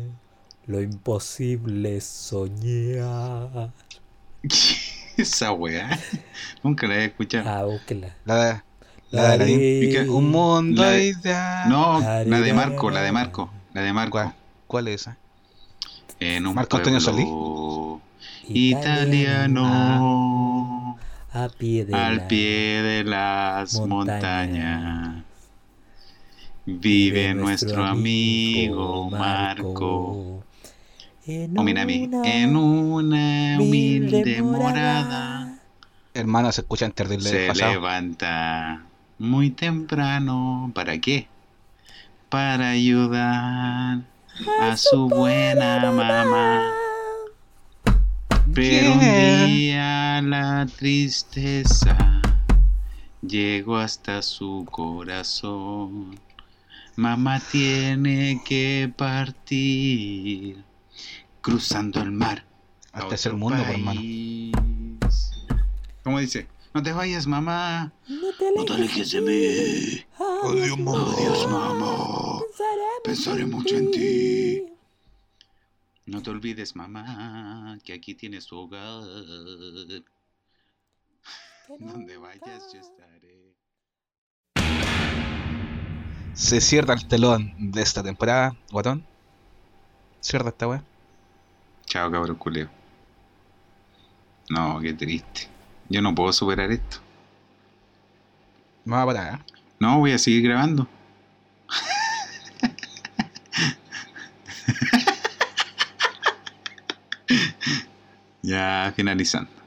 lo imposible es soñar. Esa weá. Nunca la he escuchado. Ah, búsquela. La de, la de Aladdin. ¿Y qué? Un mundo La de-. No, la de Marco, la de Marco. La de Marco. ¿Cuál, ¿Cuál es esa? En un Marco Antonio pueblo Italiano. A pie de Al la- pie de las montaña. montañas. Vive nuestro amigo Marco. En O Minami. una En una humilde morada. Hermano, se escuchan terrible Se levanta muy temprano. ¿Para qué? Para ayudar a su buena mamá. Pero un día la tristeza llegó hasta su corazón. Mamá tiene que partir cruzando el mar. a Al tercer otro mundo, por hermano. país. ¿Cómo dice? No te vayas, mamá. No te No te alejes de mí. Adiós, mamá. Adiós, mamá. Pensaré mucho en ti. No te olvides, mamá, que aquí tienes tu hogar. Donde vayas, yo estaré. Se cierra el telón de esta temporada, guatón. Cierra esta weá. Chao, cabrón culeo. No, qué triste. Yo no puedo superar esto. Me va a parar, ¿eh? No, voy a seguir grabando. ya finalizando.